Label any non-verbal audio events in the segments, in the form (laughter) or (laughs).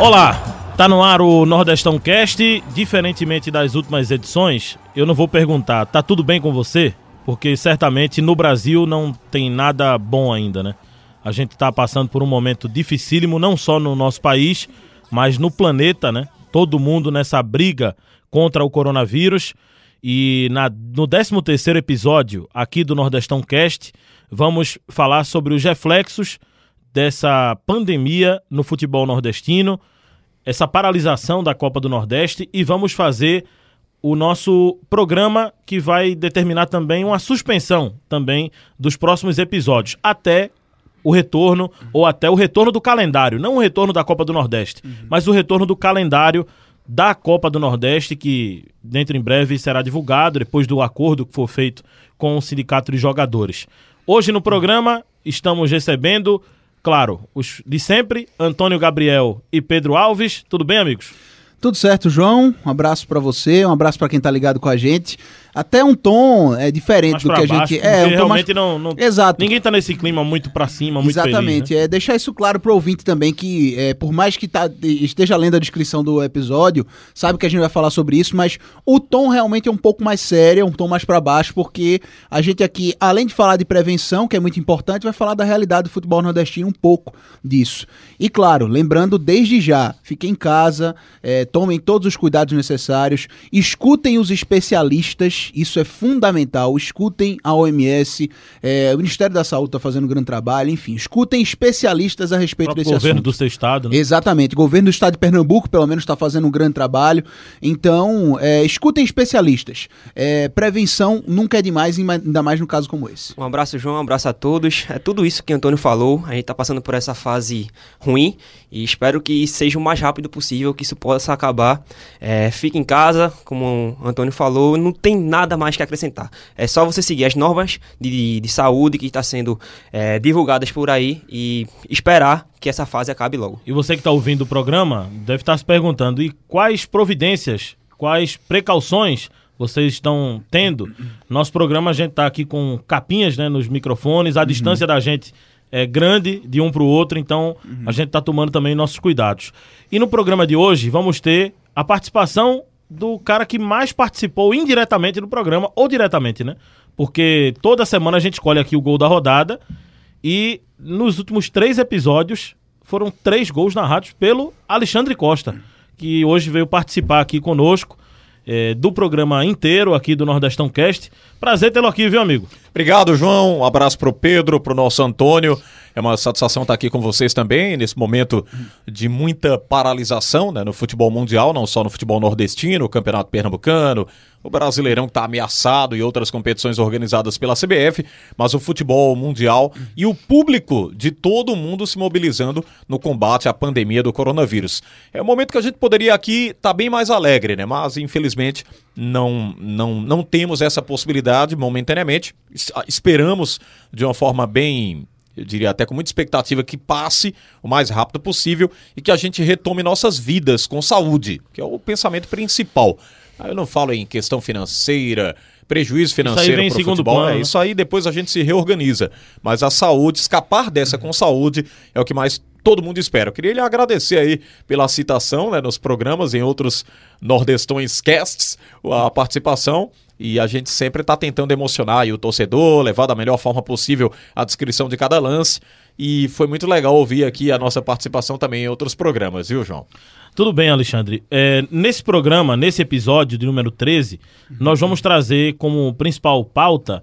Olá, tá no ar o Nordestão Cast. Diferentemente das últimas edições, eu não vou perguntar, tá tudo bem com você? Porque certamente no Brasil não tem nada bom ainda, né? A gente tá passando por um momento dificílimo, não só no nosso país, mas no planeta, né? Todo mundo nessa briga contra o coronavírus. E na, no 13 terceiro episódio aqui do Nordestão Cast, vamos falar sobre os reflexos dessa pandemia no futebol nordestino, essa paralisação da Copa do Nordeste e vamos fazer o nosso programa que vai determinar também uma suspensão também dos próximos episódios até o retorno ou até o retorno do calendário, não o retorno da Copa do Nordeste, uhum. mas o retorno do calendário da Copa do Nordeste que dentro em breve será divulgado depois do acordo que for feito com o sindicato de jogadores. Hoje no programa estamos recebendo claro, os de sempre, Antônio Gabriel e Pedro Alves. Tudo bem, amigos? Tudo certo, João. Um abraço para você, um abraço para quem tá ligado com a gente até um tom é diferente do que a baixo, gente é um realmente mais... não, não, exato ninguém tá nesse clima muito para cima muito exatamente feliz, né? é deixar isso claro pro ouvinte também que é, por mais que tá, esteja lendo a descrição do episódio sabe que a gente vai falar sobre isso mas o tom realmente é um pouco mais sério é um tom mais para baixo porque a gente aqui além de falar de prevenção que é muito importante vai falar da realidade do futebol nordestino um pouco disso e claro lembrando desde já fiquem em casa é, tomem todos os cuidados necessários escutem os especialistas isso é fundamental. Escutem a OMS, é, o Ministério da Saúde está fazendo um grande trabalho, enfim, escutem especialistas a respeito desse governo assunto. do seu estado, né? Exatamente, o governo do estado de Pernambuco, pelo menos, está fazendo um grande trabalho. Então, é, escutem especialistas. É, prevenção nunca é demais, ainda mais no caso como esse. Um abraço, João, um abraço a todos. É tudo isso que o Antônio falou. A gente está passando por essa fase ruim e espero que seja o mais rápido possível, que isso possa acabar. É, fique em casa, como o Antônio falou, não tem nada mais que acrescentar. É só você seguir as normas de, de saúde que está sendo é, divulgadas por aí e esperar que essa fase acabe logo. E você que está ouvindo o programa deve estar tá se perguntando: e quais providências, quais precauções vocês estão tendo? Nosso programa a gente está aqui com capinhas né, nos microfones, a uhum. distância da gente é grande de um para o outro, então uhum. a gente está tomando também nossos cuidados. E no programa de hoje vamos ter a participação do cara que mais participou indiretamente do programa, ou diretamente, né? Porque toda semana a gente escolhe aqui o gol da rodada e nos últimos três episódios foram três gols narrados pelo Alexandre Costa, que hoje veio participar aqui conosco é, do programa inteiro aqui do Nordestão Cast. Prazer tê-lo aqui, viu, amigo? Obrigado, João. Um abraço pro Pedro, pro nosso Antônio. É uma satisfação estar aqui com vocês também, nesse momento de muita paralisação né, no futebol mundial, não só no futebol nordestino, o Campeonato Pernambucano, o Brasileirão que está ameaçado e outras competições organizadas pela CBF, mas o futebol mundial e o público de todo mundo se mobilizando no combate à pandemia do coronavírus. É um momento que a gente poderia aqui estar tá bem mais alegre, né? Mas infelizmente não, não, não temos essa possibilidade momentaneamente. Esperamos de uma forma bem eu diria até com muita expectativa que passe o mais rápido possível e que a gente retome nossas vidas com saúde, que é o pensamento principal. Eu não falo em questão financeira, prejuízo financeiro para o futebol. Plano, é, né? Isso aí depois a gente se reorganiza. Mas a saúde, escapar dessa com saúde, é o que mais todo mundo espera. Eu queria lhe agradecer aí pela citação né, nos programas, em outros Nordestões Casts, a participação. E a gente sempre está tentando emocionar o torcedor, levar da melhor forma possível a descrição de cada lance. E foi muito legal ouvir aqui a nossa participação também em outros programas, viu, João? Tudo bem, Alexandre. É, nesse programa, nesse episódio de número 13, nós vamos trazer como principal pauta.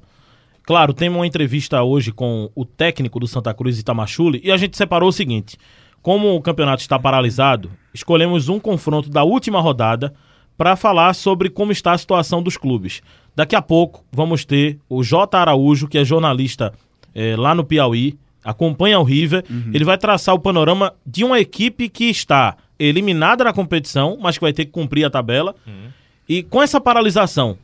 Claro, tem uma entrevista hoje com o técnico do Santa Cruz, Itamachule, e a gente separou o seguinte: como o campeonato está paralisado, escolhemos um confronto da última rodada para falar sobre como está a situação dos clubes. Daqui a pouco vamos ter o J. Araújo, que é jornalista é, lá no Piauí, acompanha o River. Uhum. Ele vai traçar o panorama de uma equipe que está eliminada na competição, mas que vai ter que cumprir a tabela. Uhum. E com essa paralisação,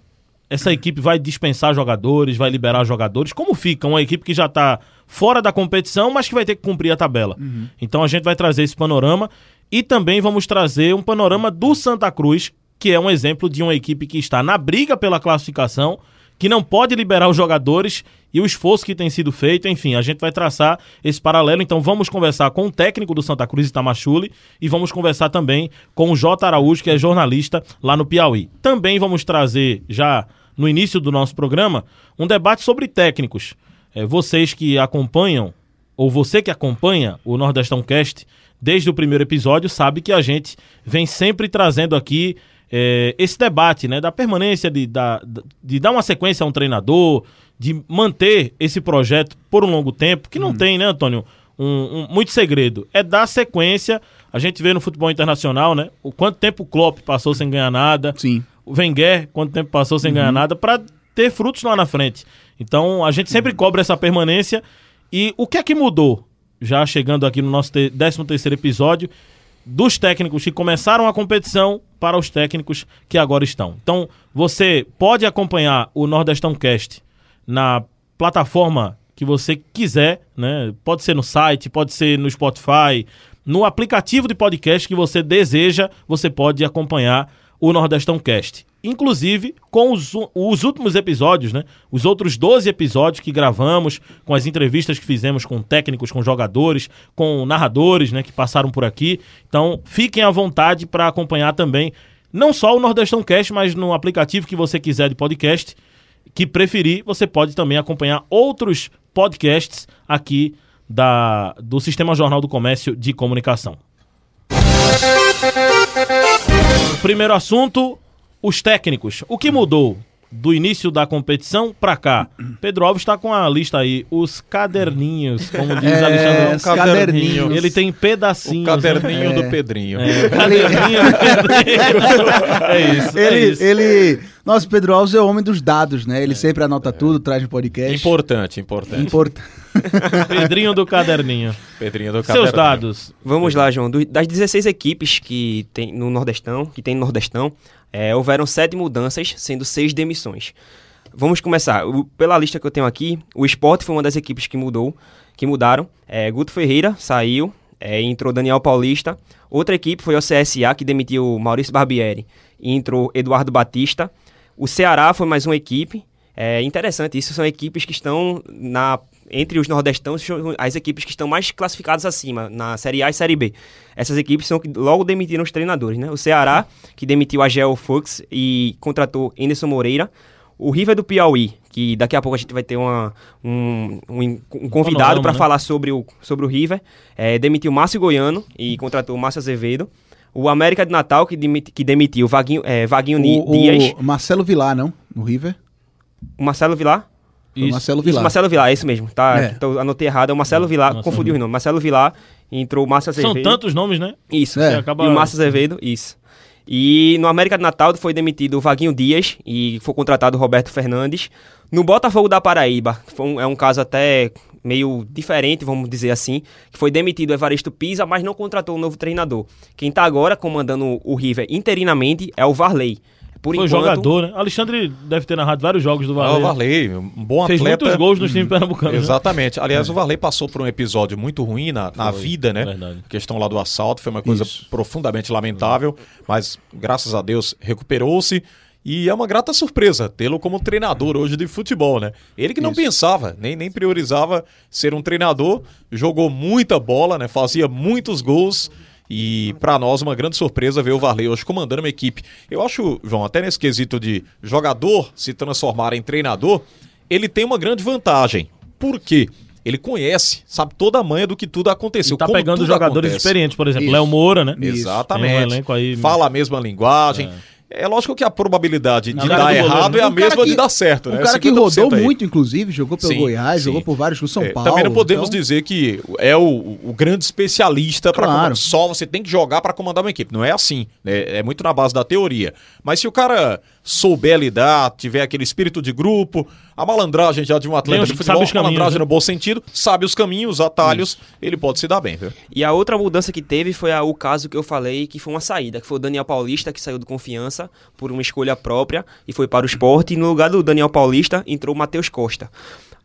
essa equipe vai dispensar jogadores, vai liberar jogadores. Como fica uma equipe que já está fora da competição, mas que vai ter que cumprir a tabela? Uhum. Então a gente vai trazer esse panorama e também vamos trazer um panorama do Santa Cruz, que é um exemplo de uma equipe que está na briga pela classificação, que não pode liberar os jogadores e o esforço que tem sido feito, enfim, a gente vai traçar esse paralelo. Então vamos conversar com o técnico do Santa Cruz, Itamachule, e vamos conversar também com o J. Araújo, que é jornalista lá no Piauí. Também vamos trazer, já no início do nosso programa, um debate sobre técnicos. É, vocês que acompanham, ou você que acompanha o Nordestão Cast desde o primeiro episódio, sabe que a gente vem sempre trazendo aqui é, esse debate né, da permanência, de, da, de dar uma sequência a um treinador, de manter esse projeto por um longo tempo, que não hum. tem, né, Antônio, um, um, muito segredo. É dar sequência. A gente vê no futebol internacional, né? O quanto tempo o Klopp passou sem ganhar nada. Sim. O Wenger, quanto tempo passou sem uhum. ganhar nada, para ter frutos lá na frente. Então, a gente sempre uhum. cobra essa permanência. E o que é que mudou? Já chegando aqui no nosso 13 terceiro episódio, dos técnicos que começaram a competição para os técnicos que agora estão. Então, você pode acompanhar o Nordestão Cast na plataforma que você quiser, né? Pode ser no site, pode ser no Spotify, no aplicativo de podcast que você deseja, você pode acompanhar o Nordestão Cast. Inclusive com os, os últimos episódios, né? Os outros 12 episódios que gravamos, com as entrevistas que fizemos com técnicos, com jogadores, com narradores, né? Que passaram por aqui. Então, fiquem à vontade para acompanhar também, não só o Nordestão Cast, mas no aplicativo que você quiser de podcast que preferir, você pode também acompanhar outros podcasts aqui da, do Sistema Jornal do Comércio de Comunicação. Primeiro assunto: os técnicos. O que mudou do início da competição para cá? Pedro Alves está com a lista aí, os caderninhos, como diz é, Alexandre. É um caderninho. Ele tem pedacinhos. O caderninho né? do Pedrinho. É, caderninho do Pedrinho. (laughs) é isso. Ele, é isso. ele nossa, Pedro Alves é o homem dos dados, né? Ele é, sempre anota é. tudo, traz no podcast. Importante, importante. Importante. (laughs) Pedrinho do caderninho. Pedrinho do caderninho. Seus dados. Vamos lá, João. das 16 equipes que tem no Nordestão, que tem no Nordestão, é, houveram sete mudanças, sendo seis demissões. Vamos começar. O, pela lista que eu tenho aqui, o Sport foi uma das equipes que mudou, que mudaram. É, Guto Ferreira saiu, é, entrou Daniel Paulista. Outra equipe foi o CSA, que demitiu Maurício Barbieri. E entrou Eduardo Batista. O Ceará foi mais uma equipe. É interessante, isso são equipes que estão na entre os nordestanos, as equipes que estão mais classificadas acima, na Série A e Série B. Essas equipes são que logo demitiram os treinadores, né? O Ceará, que demitiu a Gel Fux e contratou Anderson Moreira. O River do Piauí, que daqui a pouco a gente vai ter uma, um, um, um convidado para né? falar sobre o, sobre o River, é, demitiu Márcio Goiano e contratou Márcio Azevedo. O América de Natal, que, demiti, que demitiu Vaguinho, é, Vaguinho o, Dias. O Marcelo Vilar, não? No River? O Marcelo Vilar? Isso. Marcelo Vilar. Isso, Marcelo Vilar, é isso mesmo. Tá, é. então, anotei errado. É o Marcelo Vilar, Marcelo. confundi o nome. Marcelo Vilar, entrou o Márcio Azevedo. São tantos nomes, né? Isso. É. Acaba... E o Márcio Azevedo, isso. E no América de Natal foi demitido o Vaguinho Dias e foi contratado o Roberto Fernandes. No Botafogo da Paraíba, um, é um caso até meio diferente, vamos dizer assim, que foi demitido o Evaristo Pisa, mas não contratou um novo treinador. Quem está agora comandando o River interinamente é o Varley. Por Foi enquanto, jogador, né? Alexandre deve ter narrado vários jogos do Varley. Ah, o Varley, um bom Fez atleta. muitos gols nos times pernambucanos. Né? Exatamente. Né? Aliás, é. o Varley passou por um episódio muito ruim na, na vida, né? Verdade. A questão lá do assalto foi uma coisa Isso. profundamente lamentável, mas graças a Deus recuperou-se. E é uma grata surpresa tê-lo como treinador hoje de futebol, né? Ele que não Isso. pensava, nem, nem priorizava ser um treinador, jogou muita bola, né? Fazia muitos gols. E para nós, uma grande surpresa ver o Varley hoje comandando uma equipe. Eu acho, João, até nesse quesito de jogador se transformar em treinador, ele tem uma grande vantagem. Por quê? Ele conhece, sabe toda a manha do que tudo aconteceu. Ele tá pegando jogadores acontece. experientes, por exemplo, Léo Moura, né? Exatamente. Um aí... Fala a mesma linguagem. É. É lógico que a probabilidade de dar errado é a mesma que, de dar certo, né? Um cara que rodou aí. muito, inclusive, jogou pelo sim, Goiás, sim. jogou por vários no São é, Paulo. Também não podemos então... dizer que é o, o grande especialista para claro. só você tem que jogar para comandar uma equipe. Não é assim. É, é muito na base da teoria. Mas se o cara souber lidar, tiver aquele espírito de grupo, a malandragem já de um atleta de futebol, a malandragem né? no bom sentido, sabe os caminhos, os atalhos, Isso. ele pode se dar bem. Viu? E a outra mudança que teve foi a, o caso que eu falei, que foi uma saída, que foi o Daniel Paulista, que saiu do Confiança por uma escolha própria e foi para o esporte, e no lugar do Daniel Paulista entrou o Matheus Costa.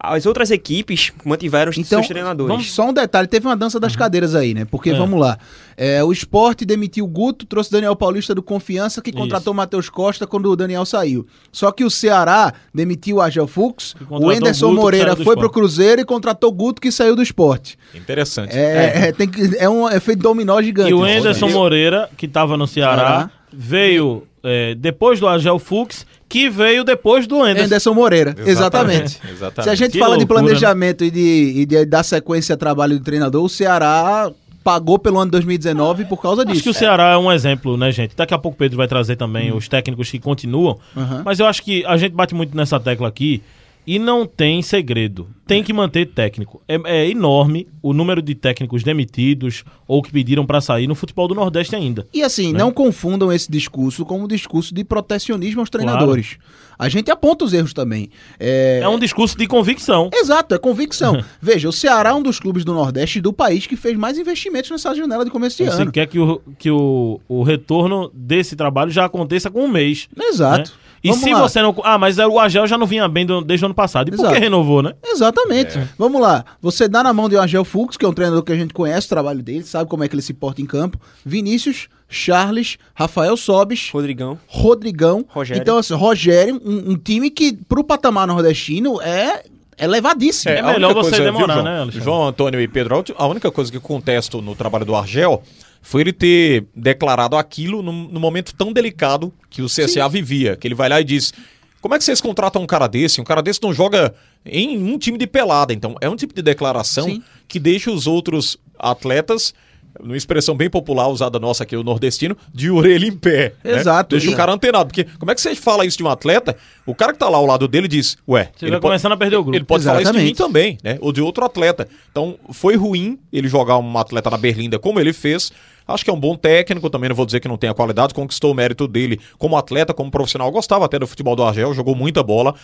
As outras equipes mantiveram os então, seus treinadores. Vamos, só um detalhe, teve uma dança das uhum. cadeiras aí, né? Porque, é. vamos lá, é, o esporte demitiu o Guto, trouxe Daniel Paulista do Confiança, que contratou o Matheus Costa quando o Daniel saiu. Só que o Ceará demitiu o Argel Fux, o Enderson Guto, Moreira foi esporte. pro Cruzeiro e contratou Guto, que saiu do esporte. Interessante. É, é, tem que- é um efeito dominó gigante. E o? Anderson Moreira, que estava no Ceará, Ceará. veio é, depois do Agel Fux, que veio depois do Anderson. Anderson Moreira, exatamente. Exatamente. (laughs) Se a gente Que fala de loucura, né? planejamento e, de, e de dar sequência a trabalho do treinador, o Ceará pagou pelo ano 2019 por causa disso. Acho que o Ceará é um exemplo, né, gente? Daqui a pouco o Pedro vai trazer também os técnicos que continuam. Uhum. Mas eu acho que a gente bate muito nessa tecla aqui e não tem segredo. Tem que manter técnico. É, é enorme o número de técnicos demitidos ou que pediram pra sair no futebol do Nordeste ainda. E assim, Né? não confundam esse discurso como um discurso de protecionismo aos treinadores. A gente aponta os erros também. É, É um discurso de convicção. Exato, é convicção. (laughs) Veja, o Ceará é um dos clubes do Nordeste do país que fez mais investimentos nessa janela de começo de Você ano. quer que, o, que o, o retorno desse trabalho já aconteça com um mês. Exato. né? E Vamos se lá. você não. Ah, mas o Agel já não vinha bem do- desde o ano passado. E por Exato. que renovou, né? Exatamente. Vamos lá. Você dá na mão de Argel Fux, que é um treinador que a gente conhece o trabalho dele, sabe como é que ele se porta em campo. Vinícius, Charles, Rafael Sobis, Rodrigão. Rodrigão. Rogério. Então, assim, Rogério, um, um time que, pro patamar nordestino, é elevadíssimo. É a melhor você coisa, demorar, João? né, Alexandre? João Antônio e Pedro, a única coisa que contesto no trabalho do Argel foi ele ter declarado aquilo num, num momento tão delicado que o CSA vivia. Que ele vai lá e diz: Como é que vocês contratam um cara desse? Um cara desse não joga em um time de pelada. Então, é um tipo de declaração Sim. que deixa os outros atletas. Numa expressão bem popular usada nossa aqui, o nordestino, de orelha em pé. né? Exato. Deixa o cara antenado. Porque como é que você fala isso de um atleta? O cara que tá lá ao lado dele diz, ué, Você vai começando a perder o grupo. ele pode falar isso de mim Exatamente. também, né? Ou de outro atleta. Então, foi ruim ele jogar um atleta na Berlinda como ele fez. Acho que é um bom técnico, também não vou dizer que não tem a qualidade, conquistou o mérito dele como atleta, como profissional. Gostava até do futebol do Argel, jogou muita bola.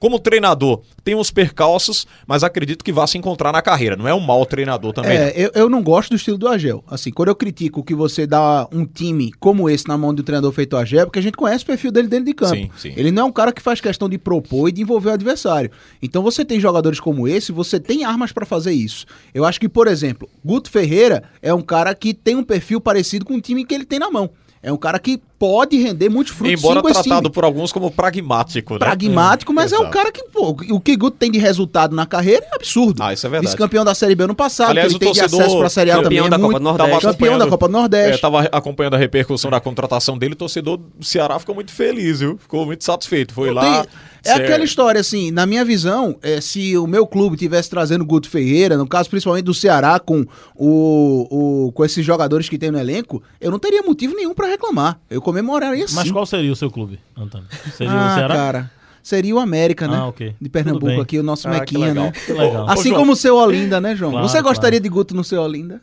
Como treinador, tem uns percalços, mas acredito que vá se encontrar na carreira. Não é um mau treinador também. É, eu, eu não gosto do estilo do Agel. Assim, quando eu critico que você dá um time como esse na mão de um treinador feito Agel, é porque a gente conhece o perfil dele dentro de campo. Sim, sim. Ele não é um cara que faz questão de propor e de envolver o adversário. Então você tem jogadores como esse, você tem armas pra fazer isso. Eu acho que, por exemplo, Guto Ferreira é um cara que tem um perfil parecido com o time que ele tem na mão. É um cara que pode render muitos frutos Embora tratado time. por alguns como pragmático, né? Pragmático, mas é um Exato. cara que, pô, o que Guto tem de resultado na carreira é absurdo. Ah, isso é verdade. Vice-campeão da Série B ano passado, Aliás, que ele tem de acesso pra Série A também. campeão é da Copa muito- do Nordeste. Tava Campeão da acompanhando- Copa do Nordeste. É, tava acompanhando a repercussão da contratação dele, o torcedor do Ceará ficou muito feliz, viu? Ficou muito satisfeito. Foi Não lá. tem- É cê- aquela história, assim, na minha visão, é, se o meu clube tivesse trazendo o Guto Ferreira, no caso principalmente do Ceará, com, o, o- com esses jogadores que tem no elenco, eu não teria motivo nenhum pra reclamar. Eu comemoraria sim. Mas qual seria o seu clube, Antônio? Seria ah, o Ceará? cara, seria o América, né? Ah, ok. De Pernambuco aqui, o nosso Ah, que Mequinha, legal. né? Que legal. Ô, Assim João. como o seu Olinda, né, João? Claro, Você gostaria claro. de Guto no seu Olinda?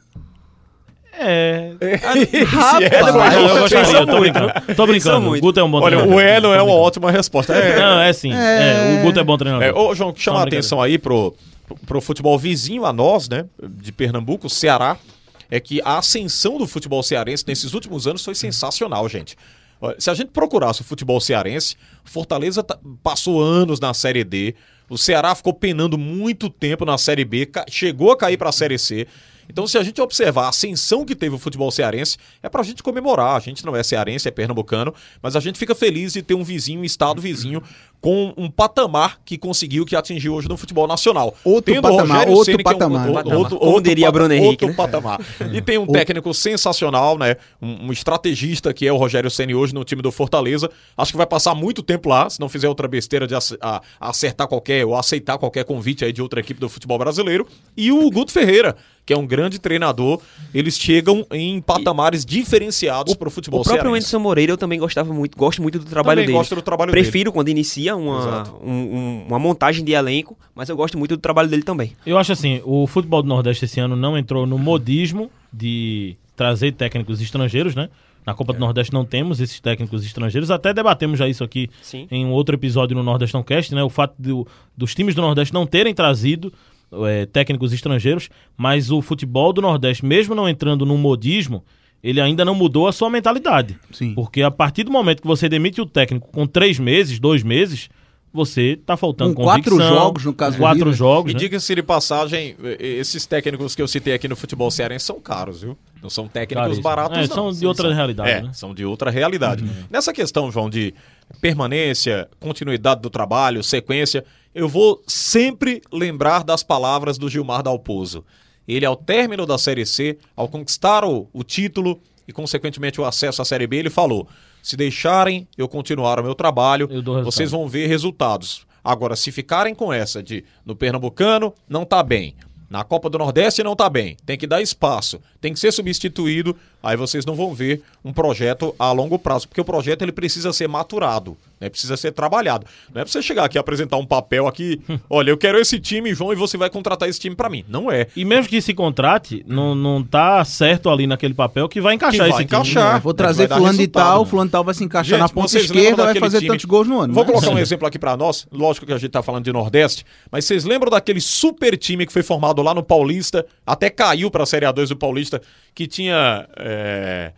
É. (laughs) Rapaz, é, depois Ah, eu Pensou gostaria, tô brincando. Tô brincando. O. Guto é um bom Olha, treinador. o não é uma ótima resposta. É, Não, é sim. É, o Guto é bom treinador. É, ô, João, chama a atenção aí pro, pro futebol vizinho a nós, né? De Pernambuco, Ceará. É que a ascensão do futebol cearense nesses últimos anos foi sensacional, gente. Se a gente procurasse o futebol cearense, Fortaleza tá- passou anos na Série D, o Ceará ficou penando muito tempo na Série B, chegou a cair para a Série C. Então, se a gente observar a ascensão que teve o futebol cearense, é pra gente comemorar. A gente não é cearense, é pernambucano, mas a gente fica feliz de ter um vizinho, um estado vizinho, com um patamar que conseguiu, que atingiu hoje no futebol nacional. Outro Tendo o patamar, Rogério outro Ceni, que é um- patamar. outro- Patamar. outro- Como outro diria Bruno Henrique, Outro né? patamar. (laughs) E tem um técnico sensacional, né? Um, um estrategista que é o Rogério Ceni hoje no time do Fortaleza. Acho que vai passar muito tempo lá, se não fizer outra besteira de ac- a- acertar qualquer ou aceitar qualquer convite aí de outra equipe do futebol brasileiro. E o Guto Ferreira, que é um grande treinador. Eles chegam em patamares diferenciados para o futebol O próprio cearense. Anderson Moreira eu também gostava muito, gosto muito do trabalho Também dele. gosto do trabalho Prefiro quando inicia uma, um- um- uma montagem de elenco, mas eu gosto muito do trabalho dele também. Eu acho assim, o futebol do Nordeste esse ano não entrou no modismo de trazer técnicos estrangeiros, né? Na Copa É. do Nordeste não temos esses técnicos estrangeiros. Até debatemos já isso aqui Sim. em um outro episódio no Nordestão Cast, né? O fato do- dos times do Nordeste não terem trazido é, técnicos estrangeiros, mas o futebol do Nordeste, mesmo não entrando no modismo, ele ainda não mudou a sua mentalidade. Sim. Porque a partir do momento que você demite o técnico com três meses, dois meses, você tá faltando Com quatro jogos, no caso Quatro jogos, E né? diga-se de passagem, esses técnicos que eu citei aqui no futebol cearense são caros, viu? Não são técnicos Caríssimo. baratos, É, não. são de outra realidade, É, né? Uhum. são de outra realidade. Nessa questão, João, de permanência, continuidade do trabalho, sequência, eu vou sempre lembrar das palavras do Gilmar Dalpozo. Ele, ao término da Série C, ao conquistar o, o título e, consequentemente, o acesso à Série B, ele falou: se deixarem eu continuar o meu trabalho, Eu dou resultado." vocês vão ver resultados. Agora, se ficarem com essa de no Pernambucano não tá bem, na Copa do Nordeste não tá bem, tem que dar espaço, tem que ser substituído, aí vocês não vão ver um projeto a longo prazo, porque o projeto ele precisa ser maturado, né? Precisa ser trabalhado. Não é pra você chegar aqui e apresentar um papel aqui, (laughs) olha, eu quero esse time, João, e você vai contratar esse time pra mim. Não é. E mesmo que se contrate, não, não tá certo ali naquele papel que vai encaixar Que esse vai time. encaixar. É, vou né, trazer fulano de tal, né? fulano de tal vai se encaixar Gente, na ponta esquerda, vai fazer time- tantos gols no ano. Vou né? colocar um exemplo aqui pra nós. Lógico que a gente tá falando de Nordeste, mas vocês lembram daquele super time que foi formado lá no Paulista, até caiu pra Série A2 do Paulista, que tinha. é,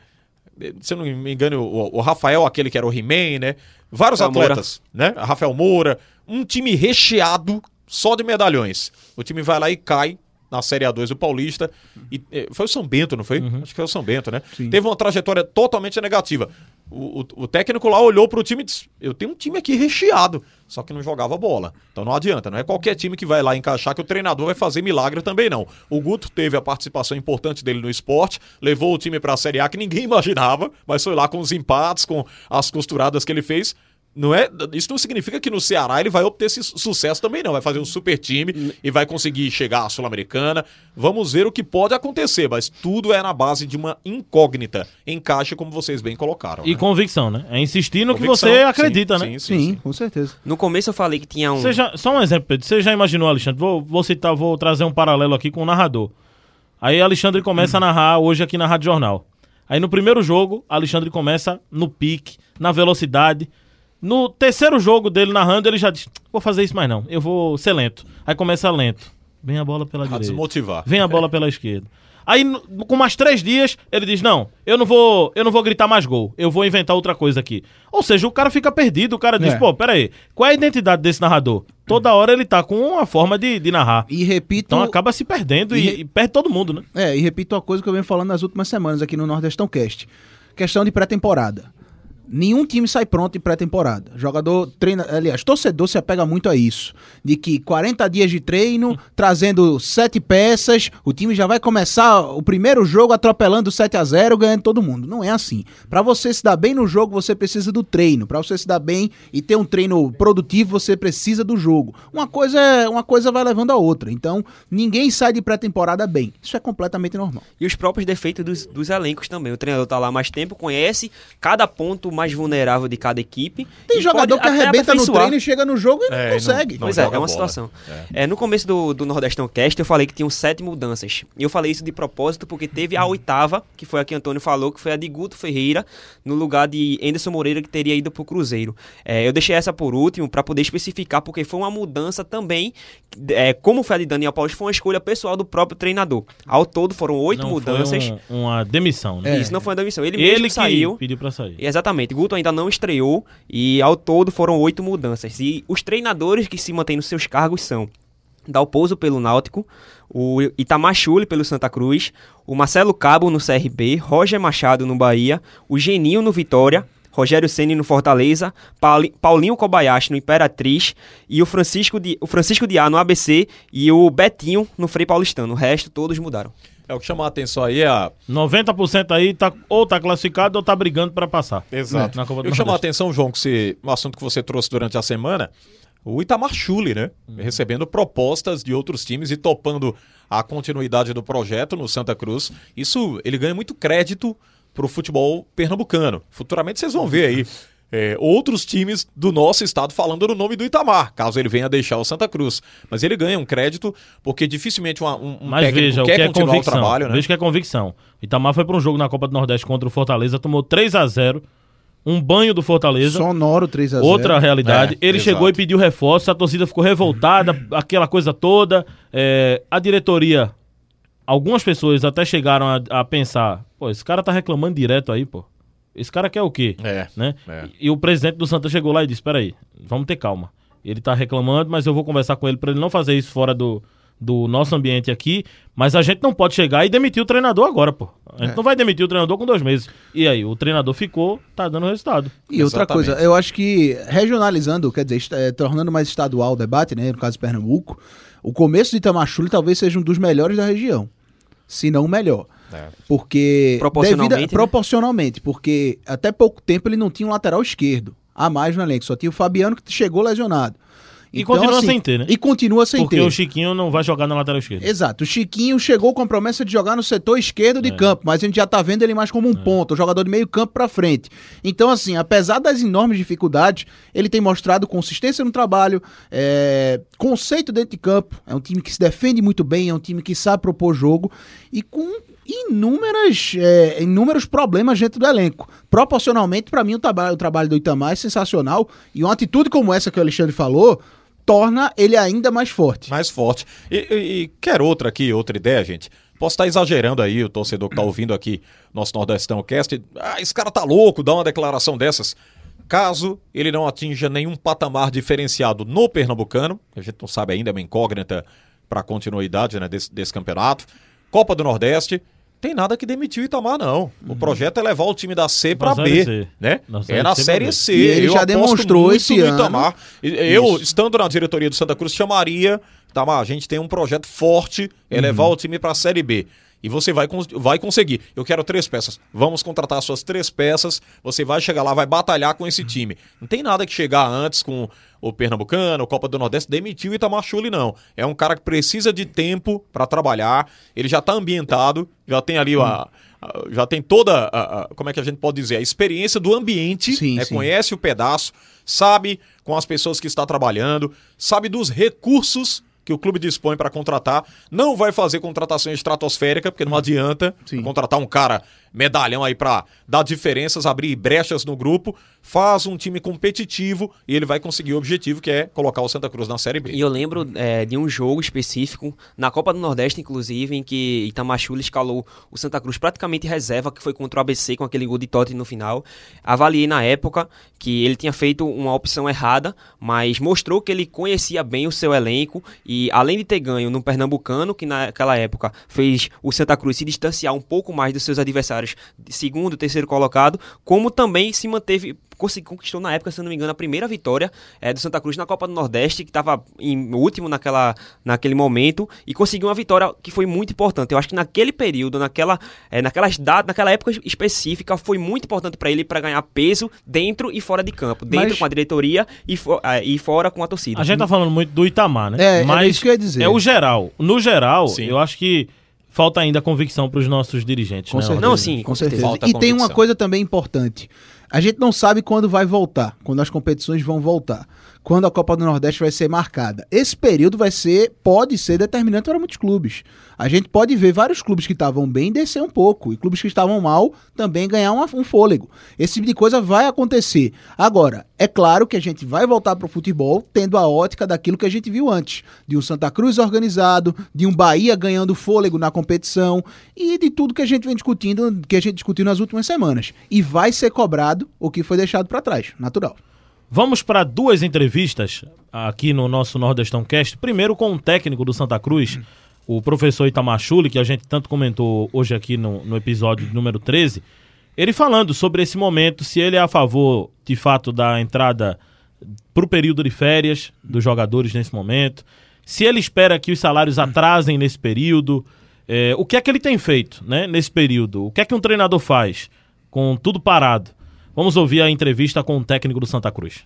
Se eu não me engano, o, o Rafael, aquele que era o He-Man, né? Vários Rafael Moura. atletas, né? Rafael Moura. Um time recheado só de medalhões. O time vai lá e cai na Série A2 do Paulista. E, eh, foi o São Bento, não foi? Acho que foi o São Bento, né? Teve uma trajetória totalmente negativa. O, o- o técnico lá olhou pro time e disse: Eu tenho um time aqui recheado, só que não jogava bola. Então não adianta, não é qualquer time que vai lá encaixar que o treinador vai fazer milagre também, não. O Guto teve a participação importante dele no esporte, levou o time pra Série A que ninguém (laughs) imaginava, mas foi lá com os empates, com as costuradas que ele fez. Não é, isso não significa que no Ceará ele vai obter esse su- sucesso também, não. Vai fazer um super time e vai conseguir chegar à Sul-Americana. Vamos ver o que pode acontecer, mas tudo é na base de uma incógnita. Encaixe, como vocês bem colocaram. E né? convicção, né? É insistir no que Convicção, você sim, acredita, né? Sim, sim, Sim, sim. com certeza. No começo eu falei que tinha um. Você já- só um exemplo, Pedro. Você já imaginou, Alexandre? Vou, vou citar, vou trazer um paralelo aqui com o narrador. Aí Alexandre começa a narrar hoje aqui na Rádio Jornal. Aí no primeiro jogo, Alexandre começa no pique, na velocidade. No terceiro jogo dele narrando, ele já diz: Vou fazer isso mais não, eu vou ser lento. Aí começa lento. Vem a bola pela A direita. desmotivar. Vem a bola pela (laughs) esquerda. Aí, com mais três dias, ele diz: Não, eu não vou, eu não vou gritar mais gol. Eu vou inventar outra coisa aqui. Ou seja, o cara fica perdido. O cara diz: É. Pô, peraí, qual é a identidade desse narrador? Toda hora ele tá com uma forma de, de narrar. E repito. Então acaba se perdendo e, E- e perde todo mundo, né? É, e repito a coisa que eu venho falando nas últimas semanas aqui no Nordestão Cast. Questão de pré-temporada. Nenhum time sai pronto em pré-temporada. Jogador treina, aliás, torcedor se apega muito a isso, de que 40 dias de treino, trazendo sete peças, o time já vai começar o primeiro jogo atropelando 7 a 0, ganhando todo mundo. Não é assim. Pra você se dar bem no jogo, você precisa do treino. Pra você se dar bem e ter um treino produtivo, você precisa do jogo. Uma coisa é, uma coisa vai levando a outra. Então, ninguém sai de pré-temporada bem. Isso é completamente normal. E os próprios defeitos dos, dos elencos também. O treinador tá lá mais tempo, conhece cada ponto mais vulnerável de cada equipe. Tem jogador que arrebenta no treino e chega no jogo e não É, e consegue. não- Pois é, é uma bola. situação. É, no começo do, do Nordestão Cast, eu falei que tinham sete mudanças. E eu falei isso de propósito porque teve a oitava, que foi a que Antônio falou, que foi a de Guto Ferreira, no lugar de Anderson Moreira, que teria ido pro Cruzeiro. É, eu deixei essa por último para poder especificar, porque foi uma mudança também, é, como foi a de Daniel Paulista, foi uma escolha pessoal do próprio treinador. Ao todo foram oito Não mudanças. Foi um- uma demissão, né? Isso não foi uma demissão. Ele, Ele mesmo que saiu. pediu pra sair. Exatamente. Guto ainda não estreou e ao todo foram oito mudanças. E os treinadores que se mantêm nos seus cargos são Dalpozo pelo Náutico, o Itamar Chuli pelo Santa Cruz, o Marcelo Cabo no CRB, Roger Machado no Bahia, o Geninho no Vitória, Rogério Ceni no Fortaleza, Pauli- Paulinho Kobayashi no Imperatriz e o Francisco de, o Francisco de A no ABC e o Betinho no Frei Paulistano. O resto todos mudaram. É o que chamou a atenção aí é a 90% aí tá, ou tá classificado ou tá brigando pra passar. Exato. Na Copa do Eu chamo a atenção, João, que você, um assunto que você trouxe durante a semana, o Itamar Chuli, né? Recebendo propostas de outros times e topando a continuidade do projeto no Santa Cruz. Isso, ele ganha muito crédito pro futebol pernambucano. Futuramente vocês vão ver aí (laughs) é, outros times do nosso estado falando no nome do Itamar, caso ele venha deixar o Santa Cruz. Mas ele ganha um crédito porque dificilmente uma- um, um Mas técnico veja, o quer que é continuar convicção. o trabalho, né? Veja que é convicção. Itamar foi pra um jogo na Copa do Nordeste contra o Fortaleza, tomou 3 a 0 um banho do Fortaleza. Sonoro 3 a 0 Outra realidade. É, ele exato. chegou e pediu reforço, a torcida ficou revoltada, aquela coisa toda. É, a diretoria, algumas pessoas até chegaram a, a pensar: pô, esse cara tá reclamando direto aí, pô. Esse cara quer o quê? É, Né? é. E, e o presidente do Santa chegou lá e disse: peraí, vamos ter calma. Ele tá reclamando, mas eu vou conversar com ele para ele não fazer isso fora do, do nosso ambiente aqui. Mas a gente não pode chegar e demitir o treinador agora, pô. A gente É. não vai demitir o treinador com dois meses. E aí, o treinador ficou, tá dando resultado. E outra Exatamente. coisa, eu acho que regionalizando, quer dizer, eh, tornando mais estadual o debate, né, no caso de Pernambuco, o começo de Itamachule talvez seja um dos melhores da região, se não o melhor. É. Porque Proporcionalmente, devido a- né? proporcionalmente, porque até pouco tempo ele não tinha um lateral esquerdo a mais no elenco, só tinha o Fabiano que chegou lesionado. E continua sem ter, né? E continua sem Porque ter. o Chiquinho não vai jogar na lateral esquerda. Exato. O Chiquinho chegou com a promessa de jogar no setor esquerdo de É. campo, mas a gente já tá vendo ele mais como um ponto, um jogador de meio campo pra frente. Então, assim, apesar das enormes dificuldades, ele tem mostrado consistência no trabalho, é, conceito dentro de campo. É um time que se defende muito bem, é um time que sabe propor jogo e com inúmeras, é, inúmeros problemas dentro do elenco. Proporcionalmente, pra mim, o, traba- o trabalho do Itamar é sensacional e uma atitude como essa que o Alexandre falou torna ele ainda mais forte. mais forte. E, e- e quer outra aqui, outra ideia, gente? Posso estar exagerando aí, o torcedor que tá ouvindo aqui, nosso Nordestão Cast. Ah, esse cara tá louco, dá uma declaração dessas. Caso ele não atinja nenhum patamar diferenciado no Pernambucano, a gente não sabe ainda, é uma incógnita para a continuidade né, desse, desse campeonato. Copa do Nordeste, tem nada que demitir o Itamar, não. O projeto é levar o time da C Pra para B, C. né? Na é Série na C Série. C. E ele Eu já demonstrou esse no ano. Itamar. Eu, Isso. estando na diretoria do Santa Cruz, chamaria, Itamar, a gente tem um projeto forte, é Uhum. levar o time para a Série B. E você vai, vai conseguir. Eu quero três peças. Vamos contratar suas três peças. Você vai chegar lá, vai batalhar com esse time. Não tem nada que chegar antes com o Pernambucano, Copa do Nordeste, demitir o Itamar Chuli, não. É um cara que precisa de tempo para trabalhar. Ele já está ambientado, já tem ali a. a- Já tem toda, a, a- como é que a gente pode dizer, a experiência do ambiente, Sim, né? sim. conhece o pedaço, sabe com as pessoas que está trabalhando, sabe dos recursos que o clube dispõe para contratar, não vai fazer contratação estratosférica, porque não adianta Sim. contratar um cara medalhão aí para dar diferenças, abrir brechas no grupo, faz um time competitivo e ele vai conseguir o objetivo que é colocar o Santa Cruz na Série B. E eu lembro é, de um jogo específico, na Copa do Nordeste, inclusive, em que Itamachule escalou o Santa Cruz praticamente reserva, que foi contra o ABC com aquele gol de Totti no final. Avaliei na época que ele tinha feito uma opção errada, mas mostrou que ele conhecia bem o seu elenco e, além de ter ganho no Pernambucano, que naquela época fez o Santa Cruz se distanciar um pouco mais dos seus adversários de segundo, terceiro colocado, como também se manteve conquistou na época, se não me engano, a primeira vitória é, do Santa Cruz na Copa do Nordeste, que estava em último naquela, naquele momento, e conseguiu uma vitória que foi muito importante. Eu acho que naquele período, naquela, é, naquelas datas, naquela época específica, foi muito importante para ele para ganhar peso dentro e fora de campo, dentro Mas- com a diretoria e, fo- é, e fora com a torcida. A gente tá falando muito do Itamar, né? É, é Mas isso que eu ia dizer. é o geral. No geral, Sim. eu acho que falta ainda convicção para os nossos dirigentes. Com né, certeza. Não, sim, com com certeza. Falta E tem uma coisa também importante. A gente não sabe quando vai voltar, quando as competições vão voltar, quando a Copa do Nordeste vai ser marcada. Esse período vai ser, pode ser determinante para muitos clubes. A gente pode ver vários clubes que estavam bem descer um pouco e clubes que estavam mal também ganhar uma- um fôlego. Esse tipo de coisa vai acontecer. Agora, é claro que a gente vai voltar para o futebol tendo a ótica daquilo que a gente viu antes, de um Santa Cruz organizado, de um Bahia ganhando fôlego na competição e de tudo que a gente vem discutindo, que a gente discutiu nas últimas semanas. E vai ser cobrado o que foi deixado para trás, natural. Vamos para duas entrevistas aqui no nosso Nordestão Cast. Primeiro com o técnico do Santa Cruz, o professor Itamar Chuli, que a gente tanto comentou hoje aqui no, no episódio número 13. Ele falando sobre esse momento, se ele é a favor, de fato, da entrada para o período de férias dos jogadores nesse momento, se ele espera que os salários atrasem nesse período, é, o que é que ele tem feito né, nesse período? O que é que um treinador faz com tudo parado? Vamos ouvir a entrevista com o técnico do Santa Cruz.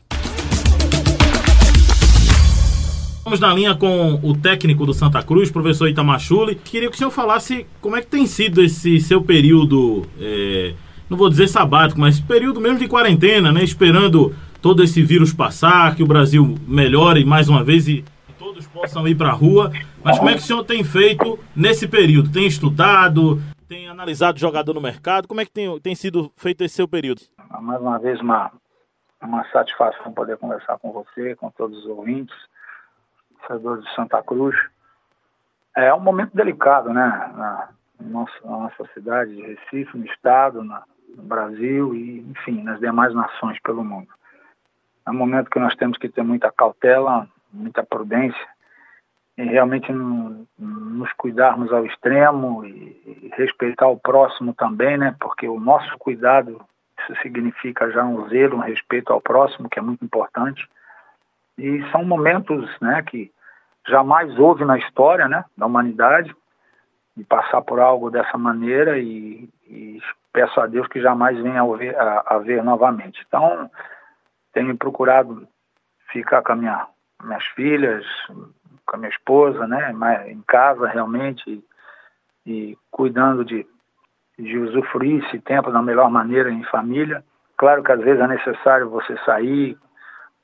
Vamos na linha com o técnico do Santa Cruz, professor Itamachule. Queria que o senhor falasse como é que tem sido esse seu período, é, não vou dizer sabático, mas período mesmo de quarentena, né? Esperando todo esse vírus passar, que o Brasil melhore mais uma vez e todos possam ir para a rua. Mas como é que o senhor tem feito nesse período? Tem estudado? Tem analisado jogador no mercado? Como é que tem, tem sido feito esse seu período? mais uma vez uma, uma satisfação poder conversar com você, com todos os ouvintes, torcedores de Santa Cruz. É um momento delicado, né, na nossa, na nossa cidade de Recife, no estado, na- no Brasil e, enfim, nas demais nações pelo mundo. é um momento que nós temos que ter muita cautela, muita prudência, e realmente nos cuidarmos ao extremo e, respeitar o próximo também, né? Porque o nosso cuidado isso significa já um zelo, um respeito ao próximo, que é muito importante. E são momentos, né, que jamais houve na história, né, da humanidade, de passar por algo dessa maneira e, e peço a Deus que jamais venha a ver, a, a novamente. Então, tenho procurado ficar com a minha, minhas filhas, com a minha esposa, né, em casa realmente, e, e cuidando de, de usufruir esse tempo da melhor maneira em família. Claro que às vezes é necessário você sair,